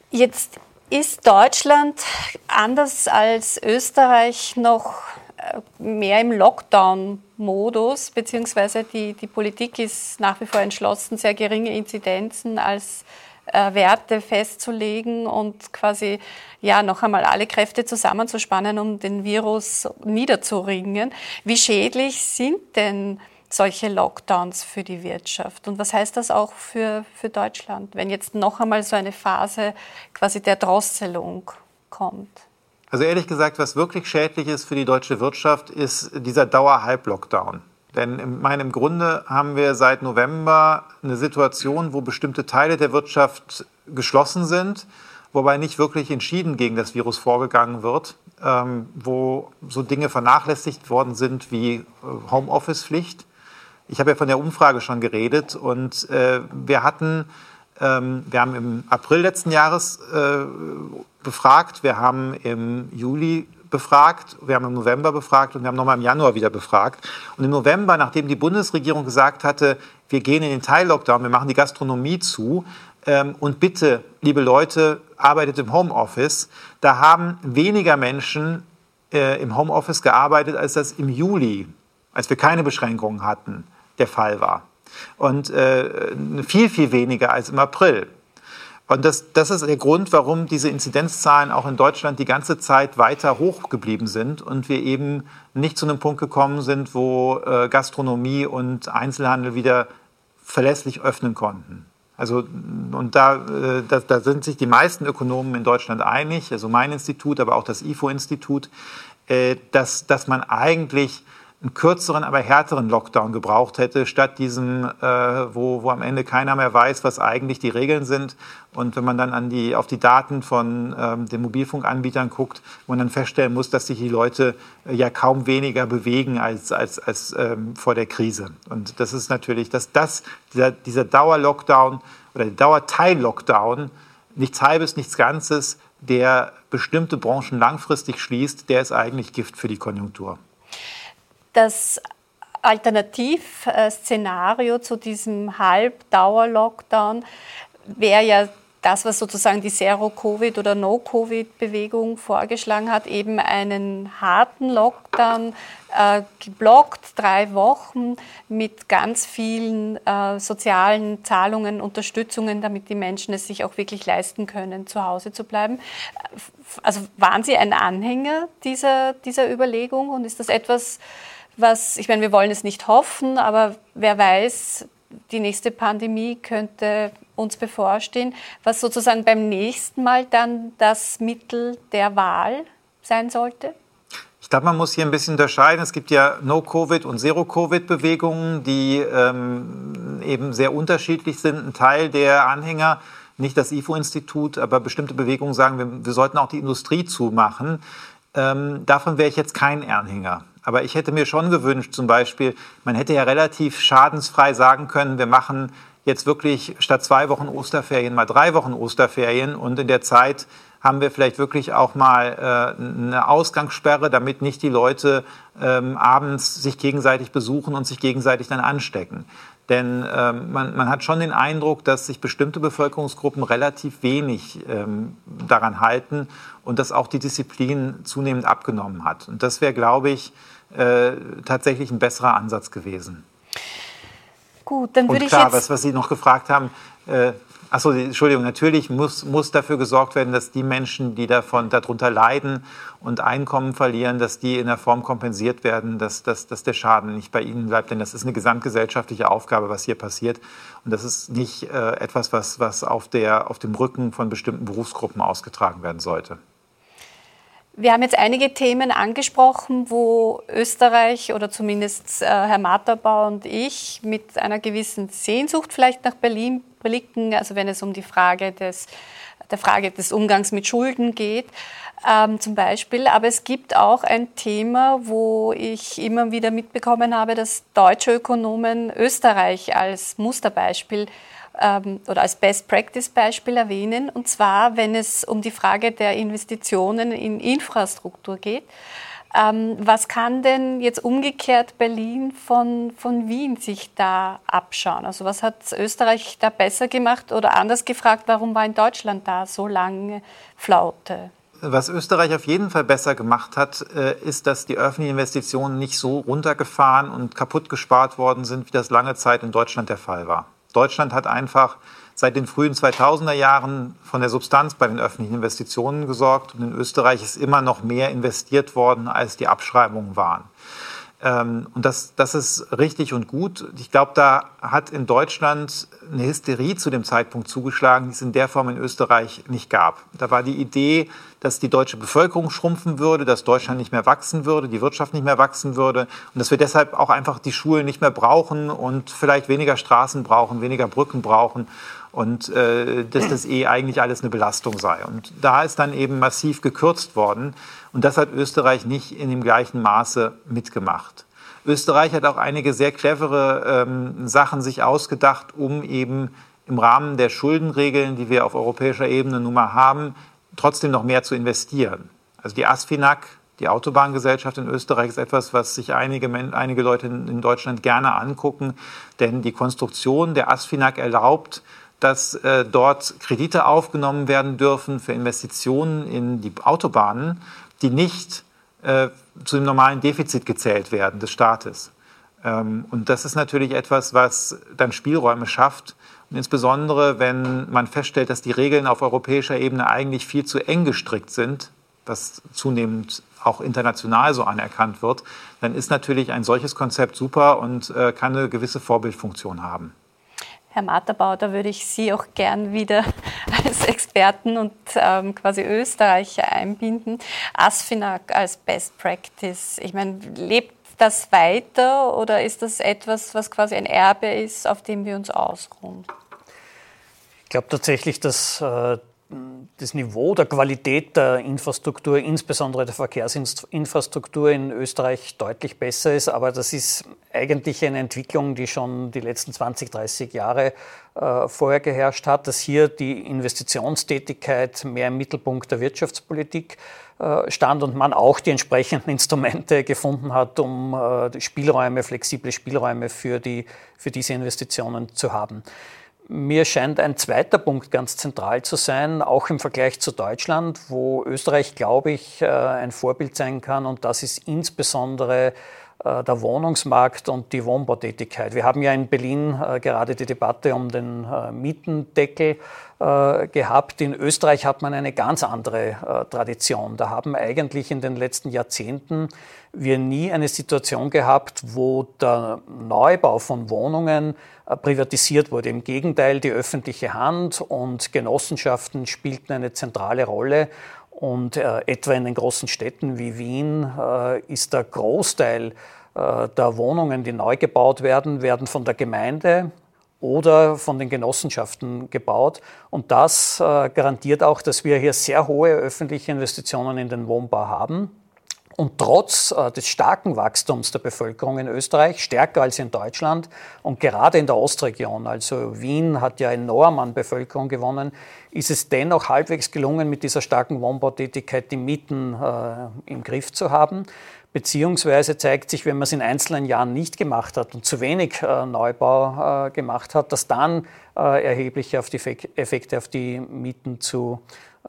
Jetzt ist Deutschland anders als Österreich noch äh, mehr im Lockdown-Modus, beziehungsweise die, die Politik ist nach wie vor entschlossen, sehr geringe Inzidenzen als äh, Werte festzulegen und quasi ja noch einmal alle Kräfte zusammenzuspannen, um den Virus niederzuringen. Wie schädlich sind denn solche Lockdowns für die Wirtschaft? Und was heißt das auch für, für Deutschland, wenn jetzt noch einmal so eine Phase quasi der Drosselung kommt? Also ehrlich gesagt, was wirklich schädlich ist für die deutsche Wirtschaft, ist dieser Dauer-Halb-Lockdown. Denn im, meine, im Grunde haben wir seit November eine Situation, wo bestimmte Teile der Wirtschaft geschlossen sind, wobei nicht wirklich entschieden gegen das Virus vorgegangen wird, ähm, wo so Dinge vernachlässigt worden sind wie äh, Homeoffice-Pflicht. Ich habe ja von der Umfrage schon geredet und äh, wir hatten, ähm, wir haben im April letzten Jahres äh, befragt, wir haben im Juli befragt, wir haben im November befragt und wir haben nochmal im Januar wieder befragt. Und im November, nachdem die Bundesregierung gesagt hatte, wir gehen in den Teil-Lockdown, wir machen die Gastronomie zu ähm, und bitte, liebe Leute, arbeitet im Homeoffice, da haben weniger Menschen äh, im Homeoffice gearbeitet, als das im Juli, als wir keine Beschränkungen hatten, der Fall war. Und äh, viel, viel weniger als im April. Und das, das ist der Grund, warum diese Inzidenzzahlen auch in Deutschland die ganze Zeit weiter hoch geblieben sind und wir eben nicht zu einem Punkt gekommen sind, wo äh, Gastronomie und Einzelhandel wieder verlässlich öffnen konnten. Also, und da, äh, da, da sind sich die meisten Ökonomen in Deutschland einig, also mein Institut, aber auch das IFO-Institut, äh, dass, dass man eigentlich einen kürzeren, aber härteren Lockdown gebraucht hätte, statt diesem, äh, wo, wo am Ende keiner mehr weiß, was eigentlich die Regeln sind. Und wenn man dann an die, auf die Daten von ähm, den Mobilfunkanbietern guckt, wo man dann feststellen muss, dass sich die Leute äh, ja kaum weniger bewegen als, als, als ähm, vor der Krise. Und das ist natürlich, dass das, dieser, dieser Dauerlockdown oder der Dauerteil-Lockdown, nichts Halbes, nichts Ganzes, der bestimmte Branchen langfristig schließt, der ist eigentlich Gift für die Konjunktur. Das Alternativszenario zu diesem Halbdauer-Lockdown wäre ja das, was sozusagen die Zero-Covid- oder No-Covid-Bewegung vorgeschlagen hat, eben einen harten Lockdown, äh, geblockt, drei Wochen mit ganz vielen äh, sozialen Zahlungen, Unterstützungen, damit die Menschen es sich auch wirklich leisten können, zu Hause zu bleiben. Also waren Sie ein Anhänger dieser, dieser Überlegung und ist das etwas, was, ich meine, wir wollen es nicht hoffen, aber wer weiß, die nächste Pandemie könnte uns bevorstehen, was sozusagen beim nächsten Mal dann das Mittel der Wahl sein sollte? Ich glaube, man muss hier ein bisschen unterscheiden. Es gibt ja No-Covid- und Zero-Covid-Bewegungen, die ähm, eben sehr unterschiedlich sind. Ein Teil der Anhänger, nicht das IFO-Institut, aber bestimmte Bewegungen sagen, wir, wir sollten auch die Industrie zumachen. Ähm, davon wäre ich jetzt kein Anhänger. Aber ich hätte mir schon gewünscht, zum Beispiel, man hätte ja relativ schadensfrei sagen können, wir machen jetzt wirklich statt zwei Wochen Osterferien mal drei Wochen Osterferien und in der Zeit haben wir vielleicht wirklich auch mal äh, eine Ausgangssperre, damit nicht die Leute ähm, abends sich gegenseitig besuchen und sich gegenseitig dann anstecken. Denn ähm, man, man, hat schon den Eindruck, dass sich bestimmte Bevölkerungsgruppen relativ wenig ähm, daran halten und dass auch die Disziplin zunehmend abgenommen hat. Und das wäre, glaube ich, äh, tatsächlich ein besserer Ansatz gewesen. Gut, dann würde ich klar, jetzt... was, was Sie noch gefragt haben, äh, Achso, Entschuldigung, natürlich muss, muss dafür gesorgt werden, dass die Menschen, die davon, darunter leiden und Einkommen verlieren, dass die in der Form kompensiert werden, dass, dass, dass der Schaden nicht bei ihnen bleibt. Denn das ist eine gesamtgesellschaftliche Aufgabe, was hier passiert. Und das ist nicht äh, etwas, was, was auf, der, auf dem Rücken von bestimmten Berufsgruppen ausgetragen werden sollte. Wir haben jetzt einige Themen angesprochen, wo Österreich oder zumindest äh, Herr Materbau und ich mit einer gewissen Sehnsucht vielleicht nach Berlin blicken, also wenn es um die Frage des, der Frage des Umgangs mit Schulden geht. Ähm, zum Beispiel. Aber es gibt auch ein Thema, wo ich immer wieder mitbekommen habe, dass deutsche Ökonomen Österreich als Musterbeispiel ähm, oder als Best-Practice-Beispiel erwähnen, und zwar, wenn es um die Frage der Investitionen in Infrastruktur geht. Ähm, was kann denn jetzt umgekehrt Berlin von, von Wien sich da abschauen? Also was hat Österreich da besser gemacht oder anders gefragt, warum war in Deutschland da so lange Flaute? Was Österreich auf jeden Fall besser gemacht hat, äh, ist, dass die öffentlichen Investitionen nicht so runtergefahren und kaputt gespart worden sind, wie das lange Zeit in Deutschland der Fall war. Deutschland hat einfach seit den frühen 2000er Jahren von der Substanz bei den öffentlichen Investitionen gesorgt und in Österreich ist immer noch mehr investiert worden, als die Abschreibungen waren. Ähm, und das, das ist richtig und gut. Ich glaube, da hat in Deutschland eine Hysterie zu dem Zeitpunkt zugeschlagen, die es in der Form in Österreich nicht gab. Da war die Idee, dass die deutsche Bevölkerung schrumpfen würde, dass Deutschland nicht mehr wachsen würde, die Wirtschaft nicht mehr wachsen würde und dass wir deshalb auch einfach die Schulen nicht mehr brauchen und vielleicht weniger Straßen brauchen, weniger Brücken brauchen und äh, dass das eh eigentlich alles eine Belastung sei. Und da ist dann eben massiv gekürzt worden und das hat Österreich nicht in dem gleichen Maße mitgemacht. Österreich hat auch einige sehr clevere ähm, Sachen sich ausgedacht, um eben im Rahmen der Schuldenregeln, die wir auf europäischer Ebene nun mal haben, trotzdem noch mehr zu investieren. Also die ASFINAG, die Autobahngesellschaft in Österreich, ist etwas, was sich einige, einige Leute in Deutschland gerne angucken, denn die Konstruktion der ASFINAG erlaubt, dass äh, dort Kredite aufgenommen werden dürfen für Investitionen in die Autobahnen, die nicht äh, zu dem normalen Defizit gezählt werden des Staates. Ähm, und das ist natürlich etwas, was dann Spielräume schafft. Und insbesondere, wenn man feststellt, dass die Regeln auf europäischer Ebene eigentlich viel zu eng gestrickt sind, was zunehmend auch international so anerkannt wird, dann ist natürlich ein solches Konzept super und äh, kann eine gewisse Vorbildfunktion haben. Herr Materbau, da würde ich Sie auch gern wieder (laughs) als Experten und ähm, quasi Österreicher einbinden. ASFINAG als Best Practice, ich meine, lebt das weiter oder ist das etwas, was quasi ein Erbe ist, auf dem wir uns ausruhen? Ich glaube tatsächlich, dass äh, das Niveau der Qualität der Infrastruktur, insbesondere der Verkehrsinfrastruktur in Österreich deutlich besser ist. Aber das ist eigentlich eine Entwicklung, die schon die letzten 20, 30 Jahre äh, vorher geherrscht hat, dass hier die Investitionstätigkeit mehr im Mittelpunkt der Wirtschaftspolitik äh, stand und man auch die entsprechenden Instrumente gefunden hat, um äh, Spielräume, flexible Spielräume für, die, für diese Investitionen zu haben. Mir scheint ein zweiter Punkt ganz zentral zu sein, auch im Vergleich zu Deutschland, wo Österreich, glaube ich, äh, ein Vorbild sein kann. Und das ist insbesondere äh, der Wohnungsmarkt und die Wohnbautätigkeit. Wir haben ja in Berlin äh, gerade die Debatte um den Mietendeckel gehabt. In Österreich hat man eine ganz andere Tradition. Da haben eigentlich in den letzten Jahrzehnten wir nie eine Situation gehabt, wo der Neubau von Wohnungen privatisiert wurde. Im Gegenteil, die öffentliche Hand und Genossenschaften spielten eine zentrale Rolle. Und äh, etwa in den großen Städten wie Wien äh, ist der Großteil äh, der Wohnungen, die neu gebaut werden, werden von der Gemeinde oder von den Genossenschaften gebaut. Und das äh, garantiert auch, dass wir hier sehr hohe öffentliche Investitionen in den Wohnbau haben. Und trotz äh, des starken Wachstums der Bevölkerung in Österreich, stärker als in Deutschland und gerade in der Ostregion, also Wien hat ja enorm an Bevölkerung gewonnen, ist es dennoch halbwegs gelungen, mit dieser starken Wohnbautätigkeit die Mieten äh, im Griff zu haben. Beziehungsweise zeigt sich, wenn man es in einzelnen Jahren nicht gemacht hat und zu wenig äh, Neubau äh, gemacht hat, dass dann äh, erhebliche auf die Effekte auf die Mieten zu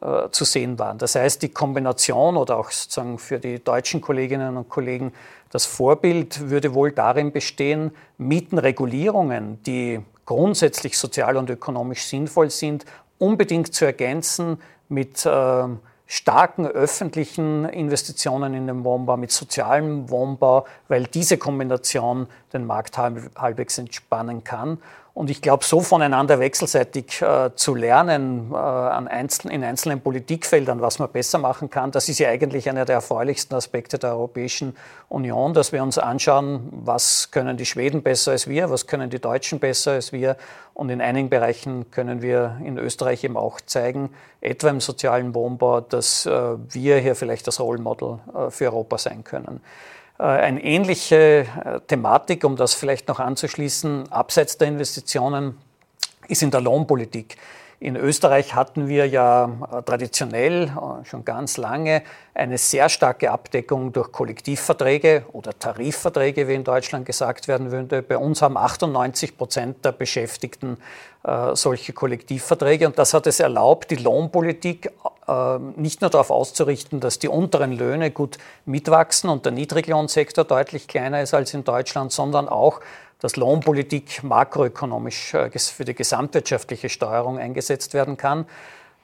äh, zu sehen waren. Das heißt, die Kombination oder auch sozusagen für die deutschen Kolleginnen und Kollegen das Vorbild würde wohl darin bestehen, Mietenregulierungen, die grundsätzlich sozial und ökonomisch sinnvoll sind, unbedingt zu ergänzen mit äh, starken öffentlichen Investitionen in den Wohnbau, mit sozialem Wohnbau, weil diese Kombination den Markt halb, halbwegs entspannen kann. Und ich glaube, so voneinander wechselseitig äh, zu lernen äh, an einzelnen, in einzelnen Politikfeldern, was man besser machen kann, das ist ja eigentlich einer der erfreulichsten Aspekte der Europäischen Union, dass wir uns anschauen, was können die Schweden besser als wir, was können die Deutschen besser als wir. Und in einigen Bereichen können wir in Österreich eben auch zeigen, etwa im sozialen Wohnbau, dass äh, wir hier vielleicht das Role Model äh, für Europa sein können. Äh, eine ähnliche äh, Thematik, um das vielleicht noch anzuschließen, abseits der Investitionen, ist in der Lohnpolitik. In Österreich hatten wir ja äh, traditionell schon ganz lange eine sehr starke Abdeckung durch Kollektivverträge oder Tarifverträge, wie in Deutschland gesagt werden würde. Bei uns haben 98 Prozent der Beschäftigten solche Kollektivverträge und das hat es erlaubt, die Lohnpolitik nicht nur darauf auszurichten, dass die unteren Löhne gut mitwachsen und der Niedriglohnsektor deutlich kleiner ist als in Deutschland, sondern auch, dass Lohnpolitik makroökonomisch äh, für die gesamtwirtschaftliche Steuerung eingesetzt werden kann.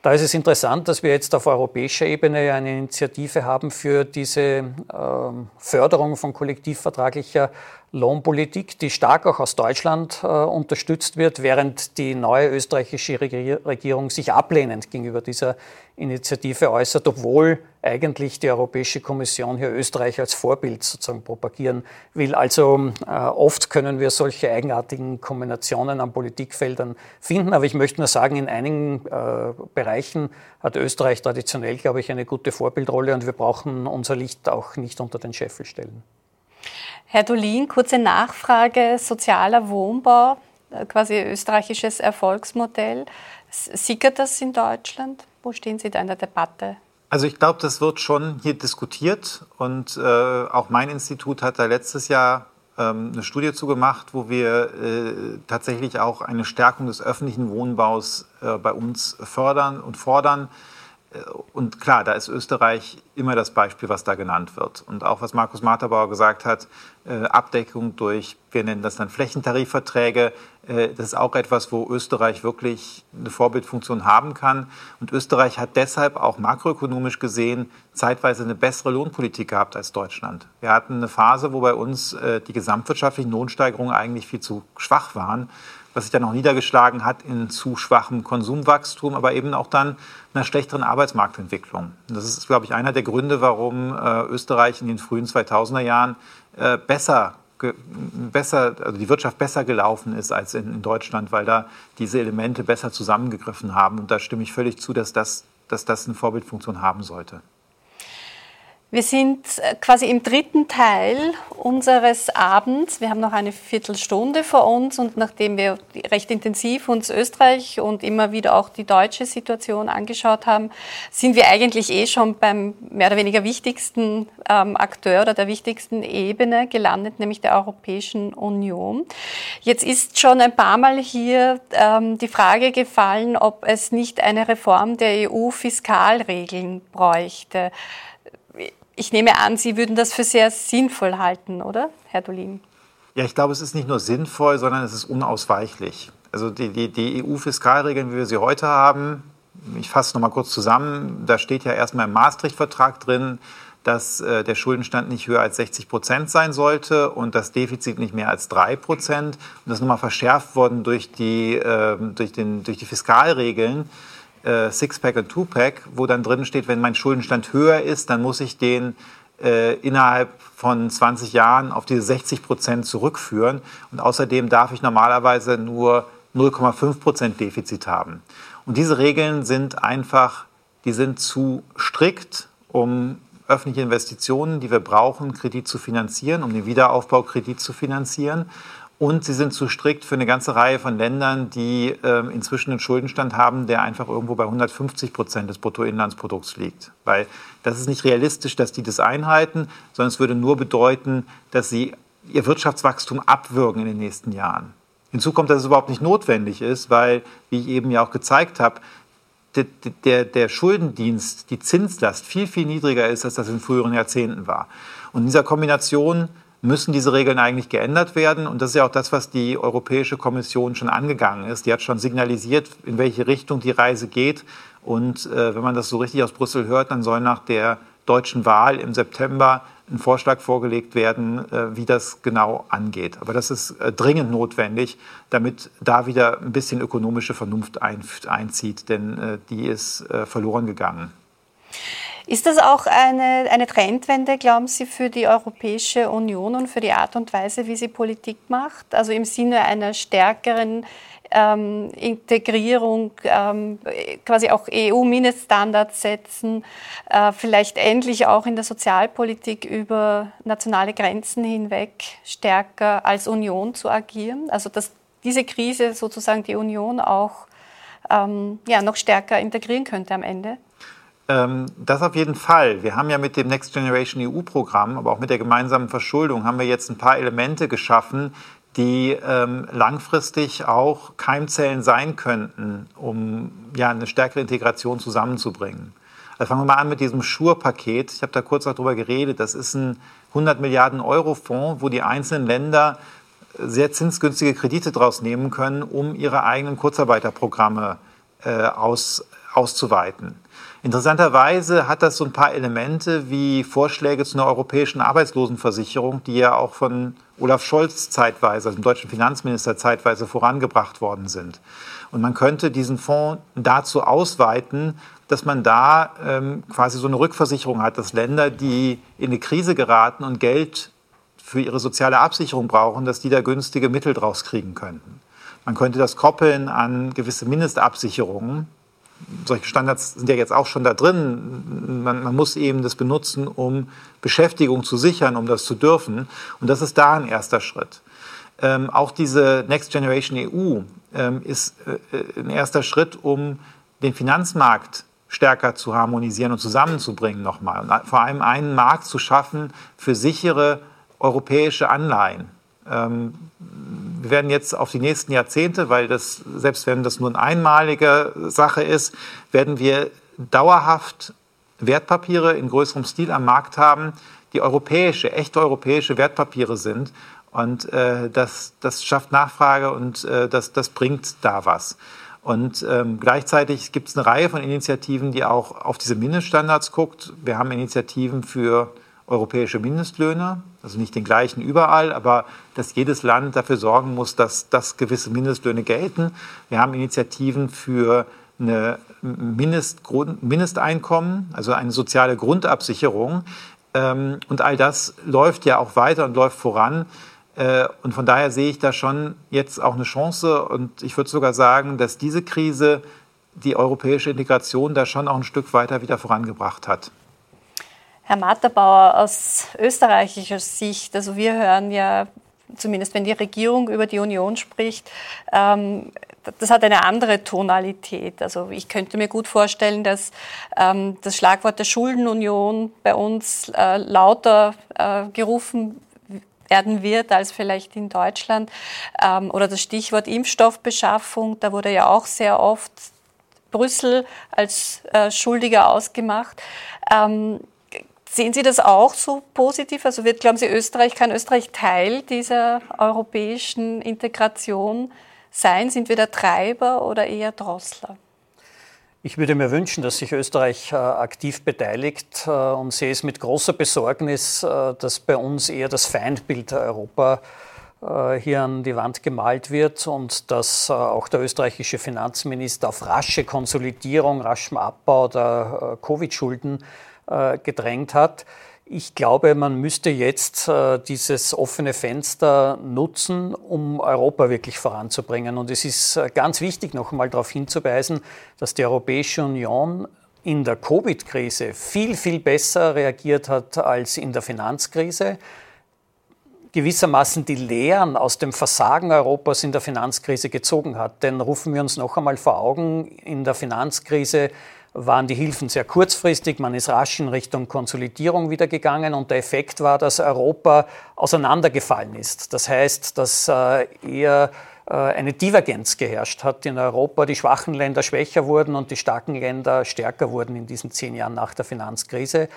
Da ist es interessant, dass wir jetzt auf europäischer Ebene eine Initiative haben für diese ähm, Förderung von kollektivvertraglicher Lohnpolitik, die stark auch aus Deutschland äh, unterstützt wird, während die neue österreichische Regierung sich ablehnend gegenüber dieser Initiative äußert, obwohl eigentlich die Europäische Kommission hier Österreich als Vorbild sozusagen propagieren will. Also äh, oft können wir solche eigenartigen Kombinationen an Politikfeldern finden, aber ich möchte nur sagen, in einigen äh, Bereichen hat Österreich traditionell, glaube ich, eine gute Vorbildrolle und wir brauchen unser Licht auch nicht unter den Scheffel stellen. Herr Dolin, kurze Nachfrage. Sozialer Wohnbau, äh, quasi österreichisches Erfolgsmodell. Sickert das in Deutschland? Wo stehen Sie da in der Debatte? Also ich glaube, das wird schon hier diskutiert und äh, auch mein Institut hat da letztes Jahr ähm, eine Studie zugemacht, wo wir äh, tatsächlich auch eine Stärkung des öffentlichen Wohnbaus äh, bei uns fördern und fordern. Äh, und klar, da ist Österreich immer das Beispiel, was da genannt wird. Und auch was Markus Materbauer gesagt hat, äh, Abdeckung durch, wir nennen das dann Flächentarifverträge, äh, das ist auch etwas, wo Österreich wirklich eine Vorbildfunktion haben kann. Und Österreich hat deshalb auch makroökonomisch gesehen zeitweise eine bessere Lohnpolitik gehabt als Deutschland. Wir hatten eine Phase, wo bei uns die gesamtwirtschaftlichen Lohnsteigerungen eigentlich viel zu schwach waren was sich dann auch niedergeschlagen hat in zu schwachem Konsumwachstum, aber eben auch dann einer schlechteren Arbeitsmarktentwicklung. Und das ist, glaube ich, einer der Gründe, warum äh, Österreich in den frühen 2000er Jahren äh, besser besser, also die Wirtschaft besser gelaufen ist als in, in, Deutschland, weil da diese Elemente besser zusammengegriffen haben. Und da stimme ich völlig zu, dass das, dass das eine Vorbildfunktion haben sollte. Wir sind äh, quasi im dritten Teil unseres Abends. Wir haben noch eine Viertelstunde vor uns und nachdem wir recht intensiv uns Österreich und immer wieder auch die deutsche Situation angeschaut haben, sind wir eigentlich eh schon beim mehr oder weniger wichtigsten ähm, Akteur oder der wichtigsten Ebene gelandet, nämlich der Europäischen Union. Jetzt ist schon ein paar Mal hier ähm, die Frage gefallen, ob es nicht eine Reform der EU-Fiskalregeln bräuchte ich nehme an, Sie würden das für sehr sinnvoll halten, oder, Herr Dolin? Ja, ich glaube, es ist nicht nur sinnvoll, sondern es ist unausweichlich. Also die, die, die EU-Fiskalregeln, wie wir sie heute haben, ich fasse noch mal kurz zusammen, da steht ja erstmal im Maastricht-Vertrag drin, dass äh, der Schuldenstand nicht höher als 60 Prozent sein sollte und das Defizit nicht mehr als 3 Prozent. Und das ist nochmal verschärft worden durch die, äh, durch den, durch die Fiskalregeln, äh, Six-Pack und Two-Pack, wo dann drin steht, wenn mein Schuldenstand höher ist, dann muss ich den äh, innerhalb von 20 Jahren auf diese 60 Prozent zurückführen. Und außerdem darf ich normalerweise nur 0,5 Prozent Defizit haben. Und diese Regeln sind einfach, die sind zu strikt, um öffentliche Investitionen, die wir brauchen, Kredit zu finanzieren, um den Wiederaufbaukredit zu finanzieren. Und sie sind zu strikt für eine ganze Reihe von Ländern, die äh, inzwischen einen Schuldenstand haben, der einfach irgendwo bei 150 Prozent des Bruttoinlandsprodukts liegt. Weil das ist nicht realistisch, dass die das einhalten, sondern es würde nur bedeuten, dass sie ihr Wirtschaftswachstum abwürgen in den nächsten Jahren. Hinzu kommt, dass es überhaupt nicht notwendig ist, weil, wie ich eben ja auch gezeigt habe, der, der, der Schuldendienst, die Zinslast viel, viel niedriger ist, als das in früheren Jahrzehnten war. Und in dieser Kombination müssen diese Regeln eigentlich geändert werden. Und das ist ja auch das, was die Europäische Kommission schon angegangen ist. Die hat schon signalisiert, in welche Richtung die Reise geht. Und äh, wenn man das so richtig aus Brüssel hört, dann soll nach der deutschen Wahl im September ein Vorschlag vorgelegt werden, äh, wie das genau angeht. Aber das ist äh, dringend notwendig, damit da wieder ein bisschen ökonomische Vernunft einzieht, denn äh, die ist verloren gegangen. Ist das auch eine, eine Trendwende, glauben Sie, für die Europäische Union und für die Art und Weise, wie sie Politik macht? Also im Sinne einer stärkeren ähm, Integrierung, ähm, quasi auch EU-Mindeststandards setzen, äh, vielleicht endlich auch in der Sozialpolitik über nationale Grenzen hinweg stärker als Union zu agieren. Also dass diese Krise sozusagen die Union auch ähm, ja, noch stärker integrieren könnte am Ende. Ähm, das auf jeden Fall. Wir haben ja mit dem Next Generation EU-Programm, aber auch mit der gemeinsamen Verschuldung, haben wir jetzt ein paar Elemente geschaffen, die ähm, langfristig auch Keimzellen sein könnten, um ja, eine stärkere Integration zusammenzubringen. Also fangen wir mal an mit diesem Schur-Paket. Ich habe da kurz auch drüber geredet. Das ist ein 100 Milliarden Euro Fonds, wo die einzelnen Länder sehr zinsgünstige Kredite draus nehmen können, um ihre eigenen Kurzarbeiterprogramme äh, aus, auszuweiten. Interessanterweise hat das so ein paar Elemente wie Vorschläge zu einer europäischen Arbeitslosenversicherung, die ja auch von Olaf Scholz zeitweise, also dem deutschen Finanzminister zeitweise vorangebracht worden sind. Und man könnte diesen Fonds dazu ausweiten, dass man da ähm, quasi so eine Rückversicherung hat, dass Länder, die in eine Krise geraten und Geld für ihre soziale Absicherung brauchen, dass die da günstige Mittel draus kriegen könnten. Man könnte das koppeln an gewisse Mindestabsicherungen, solche Standards sind ja jetzt auch schon da drin. Man, man, muss eben das benutzen, um Beschäftigung zu sichern, um das zu dürfen. Und das ist da ein erster Schritt. Ähm, auch diese Next Generation EU ähm, ist äh, ein erster Schritt, um den Finanzmarkt stärker zu harmonisieren und zusammenzubringen nochmal. Und vor allem einen Markt zu schaffen für sichere europäische Anleihen. Ähm, wir werden jetzt auf die nächsten Jahrzehnte, weil das, selbst wenn das nur eine einmalige Sache ist, werden wir dauerhaft Wertpapiere in größerem Stil am Markt haben, die europäische, echte europäische Wertpapiere sind. Und äh, das, das schafft Nachfrage und äh, das, das bringt da was. Und ähm, gleichzeitig gibt es eine Reihe von Initiativen, die auch auf diese Mindeststandards guckt. Wir haben Initiativen für europäische Mindestlöhne, also nicht den gleichen überall, aber dass jedes Land dafür sorgen muss, dass, dass gewisse Mindestlöhne gelten. Wir haben Initiativen für eine Mindestgrund, Mindesteinkommen, also eine soziale Grundabsicherung. Ähm, und all das läuft ja auch weiter und läuft voran. Äh, und von daher sehe ich da schon jetzt auch eine Chance. Und ich würde sogar sagen, dass diese Krise die europäische Integration da schon auch ein Stück weiter wieder vorangebracht hat. Herr Matterbauer, aus österreichischer Sicht, also wir hören ja, zumindest wenn die Regierung über die Union spricht, ähm, das hat eine andere Tonalität. Also ich könnte mir gut vorstellen, dass ähm, das Schlagwort der Schuldenunion bei uns äh, lauter äh, gerufen werden wird als vielleicht in Deutschland. Ähm, oder das Stichwort Impfstoffbeschaffung, da wurde ja auch sehr oft Brüssel als äh, Schuldiger ausgemacht. Ähm, Sehen Sie das auch so positiv? Also wird, glauben Sie, Österreich, kann Österreich Teil dieser europäischen Integration sein? Sind wir der Treiber oder eher Drossler? Ich würde mir wünschen, dass sich Österreich äh, aktiv beteiligt äh, und sehe es mit großer Besorgnis, äh, dass bei uns eher das Feindbild Europa hier an die Wand gemalt wird und dass auch der österreichische Finanzminister auf rasche Konsolidierung, raschem Abbau der Covid-Schulden gedrängt hat. Ich glaube, man müsste jetzt dieses offene Fenster nutzen, um Europa wirklich voranzubringen. Und es ist ganz wichtig, noch einmal darauf hinzuweisen, dass die Europäische Union in der Covid-Krise viel, viel besser reagiert hat als in der Finanzkrise gewissermaßen die Lehren aus dem Versagen Europas in der Finanzkrise gezogen hat. Denn rufen wir uns noch einmal vor Augen, in der Finanzkrise waren die Hilfen sehr kurzfristig, man ist rasch in Richtung Konsolidierung wieder gegangen und der Effekt war, dass Europa auseinandergefallen ist. Das heißt, dass äh, eher äh, eine Divergenz geherrscht hat in Europa, die schwachen Länder schwächer wurden und die starken Länder stärker wurden in diesen zehn Jahren nach der Finanzkrise.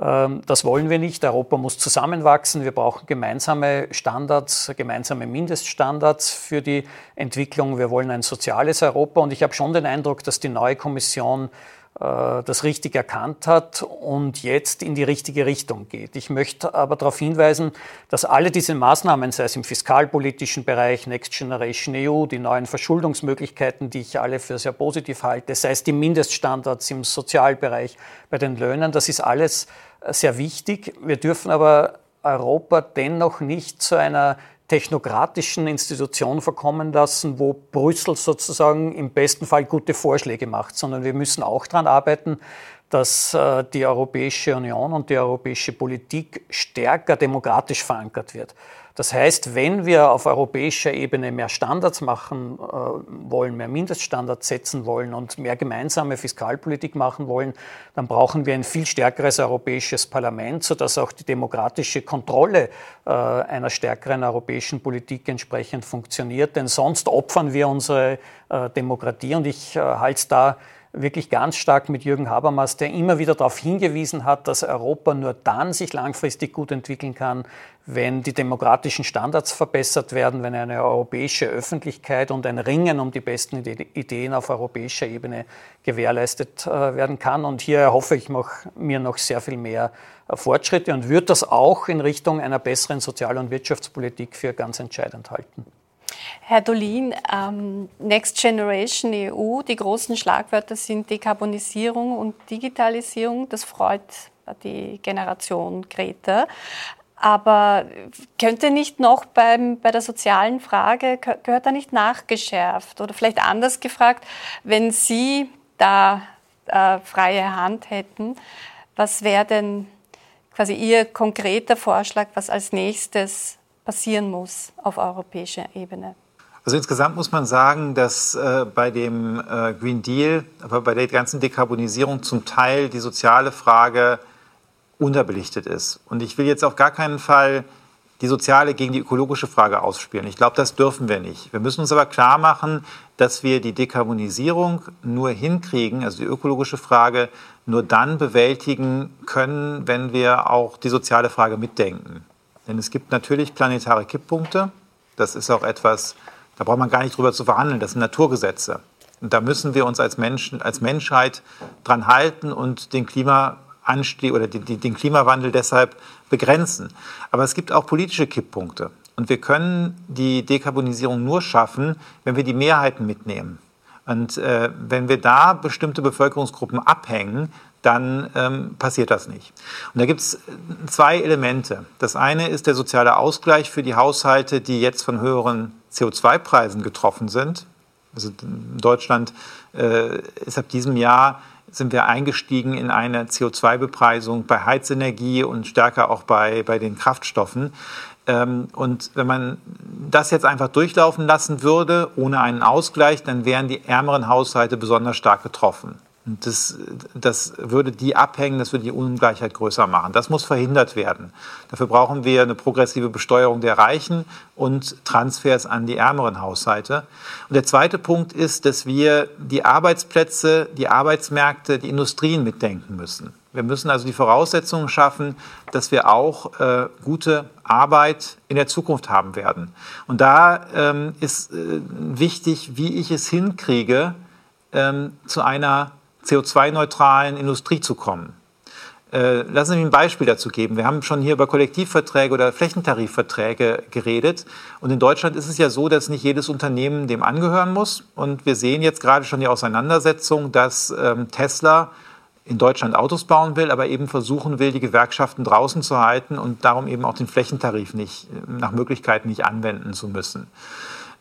Ähm, das wollen wir nicht. Europa muss zusammenwachsen. Wir brauchen gemeinsame Standards, gemeinsame Mindeststandards für die Entwicklung. Wir wollen ein soziales Europa. Und ich habe schon den Eindruck, dass die neue Kommission das richtig erkannt hat und jetzt in die richtige Richtung geht. Ich möchte aber darauf hinweisen, dass alle diese Maßnahmen, sei es im fiskalpolitischen Bereich, Next Generation EU, die neuen Verschuldungsmöglichkeiten, die ich alle für sehr positiv halte, sei es die Mindeststandards im Sozialbereich, bei den Löhnen, das ist alles sehr wichtig. Wir dürfen aber Europa dennoch nicht zu einer technokratischen Institution verkommen lassen, wo Brüssel sozusagen im besten Fall gute Vorschläge macht, sondern wir müssen auch daran arbeiten, dass äh, die Europäische Union und die europäische Politik stärker demokratisch verankert wird. Das heißt, wenn wir auf europäischer Ebene mehr Standards machen äh, wollen, mehr Mindeststandards setzen wollen und mehr gemeinsame Fiskalpolitik machen wollen, dann brauchen wir ein viel stärkeres europäisches Parlament, sodass auch die demokratische Kontrolle äh, einer stärkeren europäischen Politik entsprechend funktioniert. Denn sonst opfern wir unsere äh, Demokratie und ich halte es da wirklich ganz stark mit Jürgen Habermas, der immer wieder darauf hingewiesen hat, dass Europa nur dann sich langfristig gut entwickeln kann, wenn die demokratischen Standards verbessert werden, wenn eine europäische Öffentlichkeit und ein Ringen um die besten Ideen auf europäischer Ebene gewährleistet äh, werden kann. Und hier erhoffe ich mir noch sehr viel mehr äh, Fortschritte und würde das auch in Richtung einer besseren Sozial- und Wirtschaftspolitik für ganz entscheidend halten. Herr Dolin, ähm, Next Generation EU, die großen Schlagwörter sind Dekarbonisierung und Digitalisierung. Das freut die Generation Greta. Aber könnte nicht noch beim, bei der sozialen Frage, gehört da nicht nachgeschärft? Oder vielleicht anders gefragt, wenn Sie da äh, freie Hand hätten, was wäre denn quasi Ihr konkreter Vorschlag, was als nächstes passieren muss auf europäischer Ebene? Also insgesamt muss man sagen, dass äh, bei dem äh, Green Deal, aber bei der ganzen Dekarbonisierung zum Teil die soziale Frage unterbelichtet ist. Und ich will jetzt auf gar keinen Fall die soziale gegen die ökologische Frage ausspielen. Ich glaube, das dürfen wir nicht. Wir müssen uns aber klar machen, dass wir die Dekarbonisierung nur hinkriegen, also die ökologische Frage nur dann bewältigen können, wenn wir auch die soziale Frage mitdenken. Denn es gibt natürlich planetare Kipppunkte. Das ist auch etwas, da braucht man gar nicht drüber zu verhandeln. Das sind Naturgesetze. Und da müssen wir uns als, Menschen, als Menschheit dran halten und den Klimaanstieg oder den Klimawandel deshalb begrenzen. Aber es gibt auch politische Kipppunkte. Und wir können die Dekarbonisierung nur schaffen, wenn wir die Mehrheiten mitnehmen. Und äh, wenn wir da bestimmte Bevölkerungsgruppen abhängen, dann ähm, passiert das nicht. Und da gibt es zwei Elemente. Das eine ist der soziale Ausgleich für die Haushalte, die jetzt von höheren CO2-Preisen getroffen sind. Also Deutschland äh, ist ab diesem Jahr sind wir eingestiegen in eine CO2-Bepreisung bei Heizenergie und stärker auch bei, bei den Kraftstoffen. Ähm, und wenn man das jetzt einfach durchlaufen lassen würde, ohne einen Ausgleich, dann wären die ärmeren Haushalte besonders stark getroffen. Das, das würde die abhängen, das würde die Ungleichheit größer machen. Das muss verhindert werden. Dafür brauchen wir eine progressive Besteuerung der Reichen und Transfers an die ärmeren Haushalte. Und der zweite Punkt ist, dass wir die Arbeitsplätze, die Arbeitsmärkte, die Industrien mitdenken müssen. Wir müssen also die Voraussetzungen schaffen, dass wir auch äh, gute Arbeit in der Zukunft haben werden. Und da ähm, ist äh, wichtig, wie ich es hinkriege, ähm, zu einer CO2-neutralen Industrie zu kommen. Äh, lassen Sie mich ein Beispiel dazu geben. Wir haben schon hier über Kollektivverträge oder Flächentarifverträge geredet. Und in Deutschland ist es ja so, dass nicht jedes Unternehmen dem angehören muss. Und wir sehen jetzt gerade schon die Auseinandersetzung, dass ähm, Tesla in Deutschland Autos bauen will, aber eben versuchen will, die Gewerkschaften draußen zu halten und darum eben auch den Flächentarif nicht nach Möglichkeit nicht anwenden zu müssen.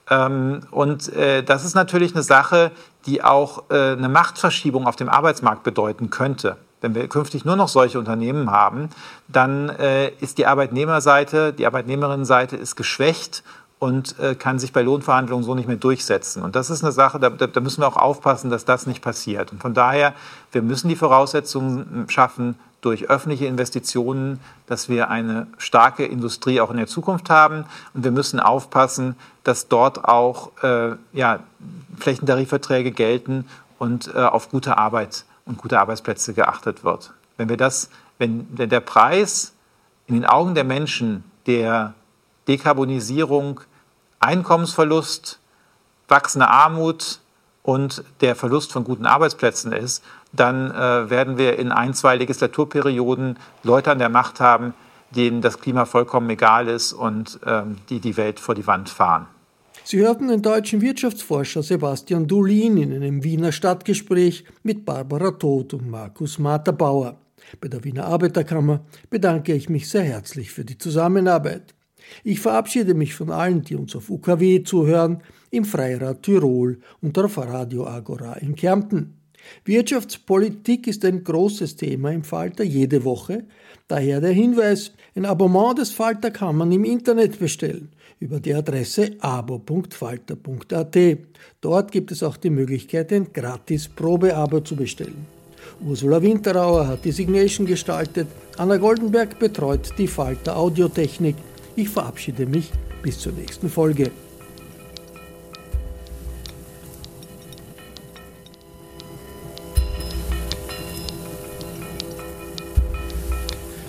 Ähm, und äh, das ist natürlich eine Sache, die auch äh, eine Machtverschiebung auf dem Arbeitsmarkt bedeuten könnte. Wenn wir künftig nur noch solche Unternehmen haben, dann äh, ist die Arbeitnehmerseite, die Arbeitnehmerinnenseite ist geschwächt und äh, kann sich bei Lohnverhandlungen so nicht mehr durchsetzen. Und das ist eine Sache, da, da, müssen wir auch aufpassen, dass das nicht passiert. Und von daher, wir müssen die Voraussetzungen schaffen durch öffentliche Investitionen, dass wir eine starke Industrie auch in der Zukunft haben. Und wir müssen aufpassen, dass dort auch äh, ja, Flächentarifverträge gelten und äh, auf gute Arbeit und gute Arbeitsplätze geachtet wird. Wenn wir das, wenn, wenn der Preis in den Augen der Menschen der Dekarbonisierung, Einkommensverlust, wachsende Armut und der Verlust von guten Arbeitsplätzen ist, dann äh, werden wir in ein, zwei Legislaturperioden Leute an der Macht haben, denen das Klima vollkommen egal ist und ähm, die die Welt vor die Wand fahren. Sie hörten den deutschen Wirtschaftsforscher Sebastian Dulin in einem Wiener Stadtgespräch mit Barbara Todt und Markus Materbauer. Bei der Wiener Arbeiterkammer bedanke ich mich sehr herzlich für die Zusammenarbeit. Ich verabschiede mich von allen, die uns auf UKW zuhören, im Freirad Tirol und auf Radio Agora in Kärnten. Wirtschaftspolitik ist ein großes Thema im Falter jede Woche. Daher der Hinweis, ein Abonnement des Falter kann man im Internet bestellen über die Adresse abo.falter.at. Dort gibt es auch die Möglichkeit, ein gratis Probeabo zu bestellen. Ursula Winterauer hat die Signation gestaltet, Anna Goldenberg betreut die Falter Audiotechnik. Ich verabschiede mich bis zur nächsten Folge.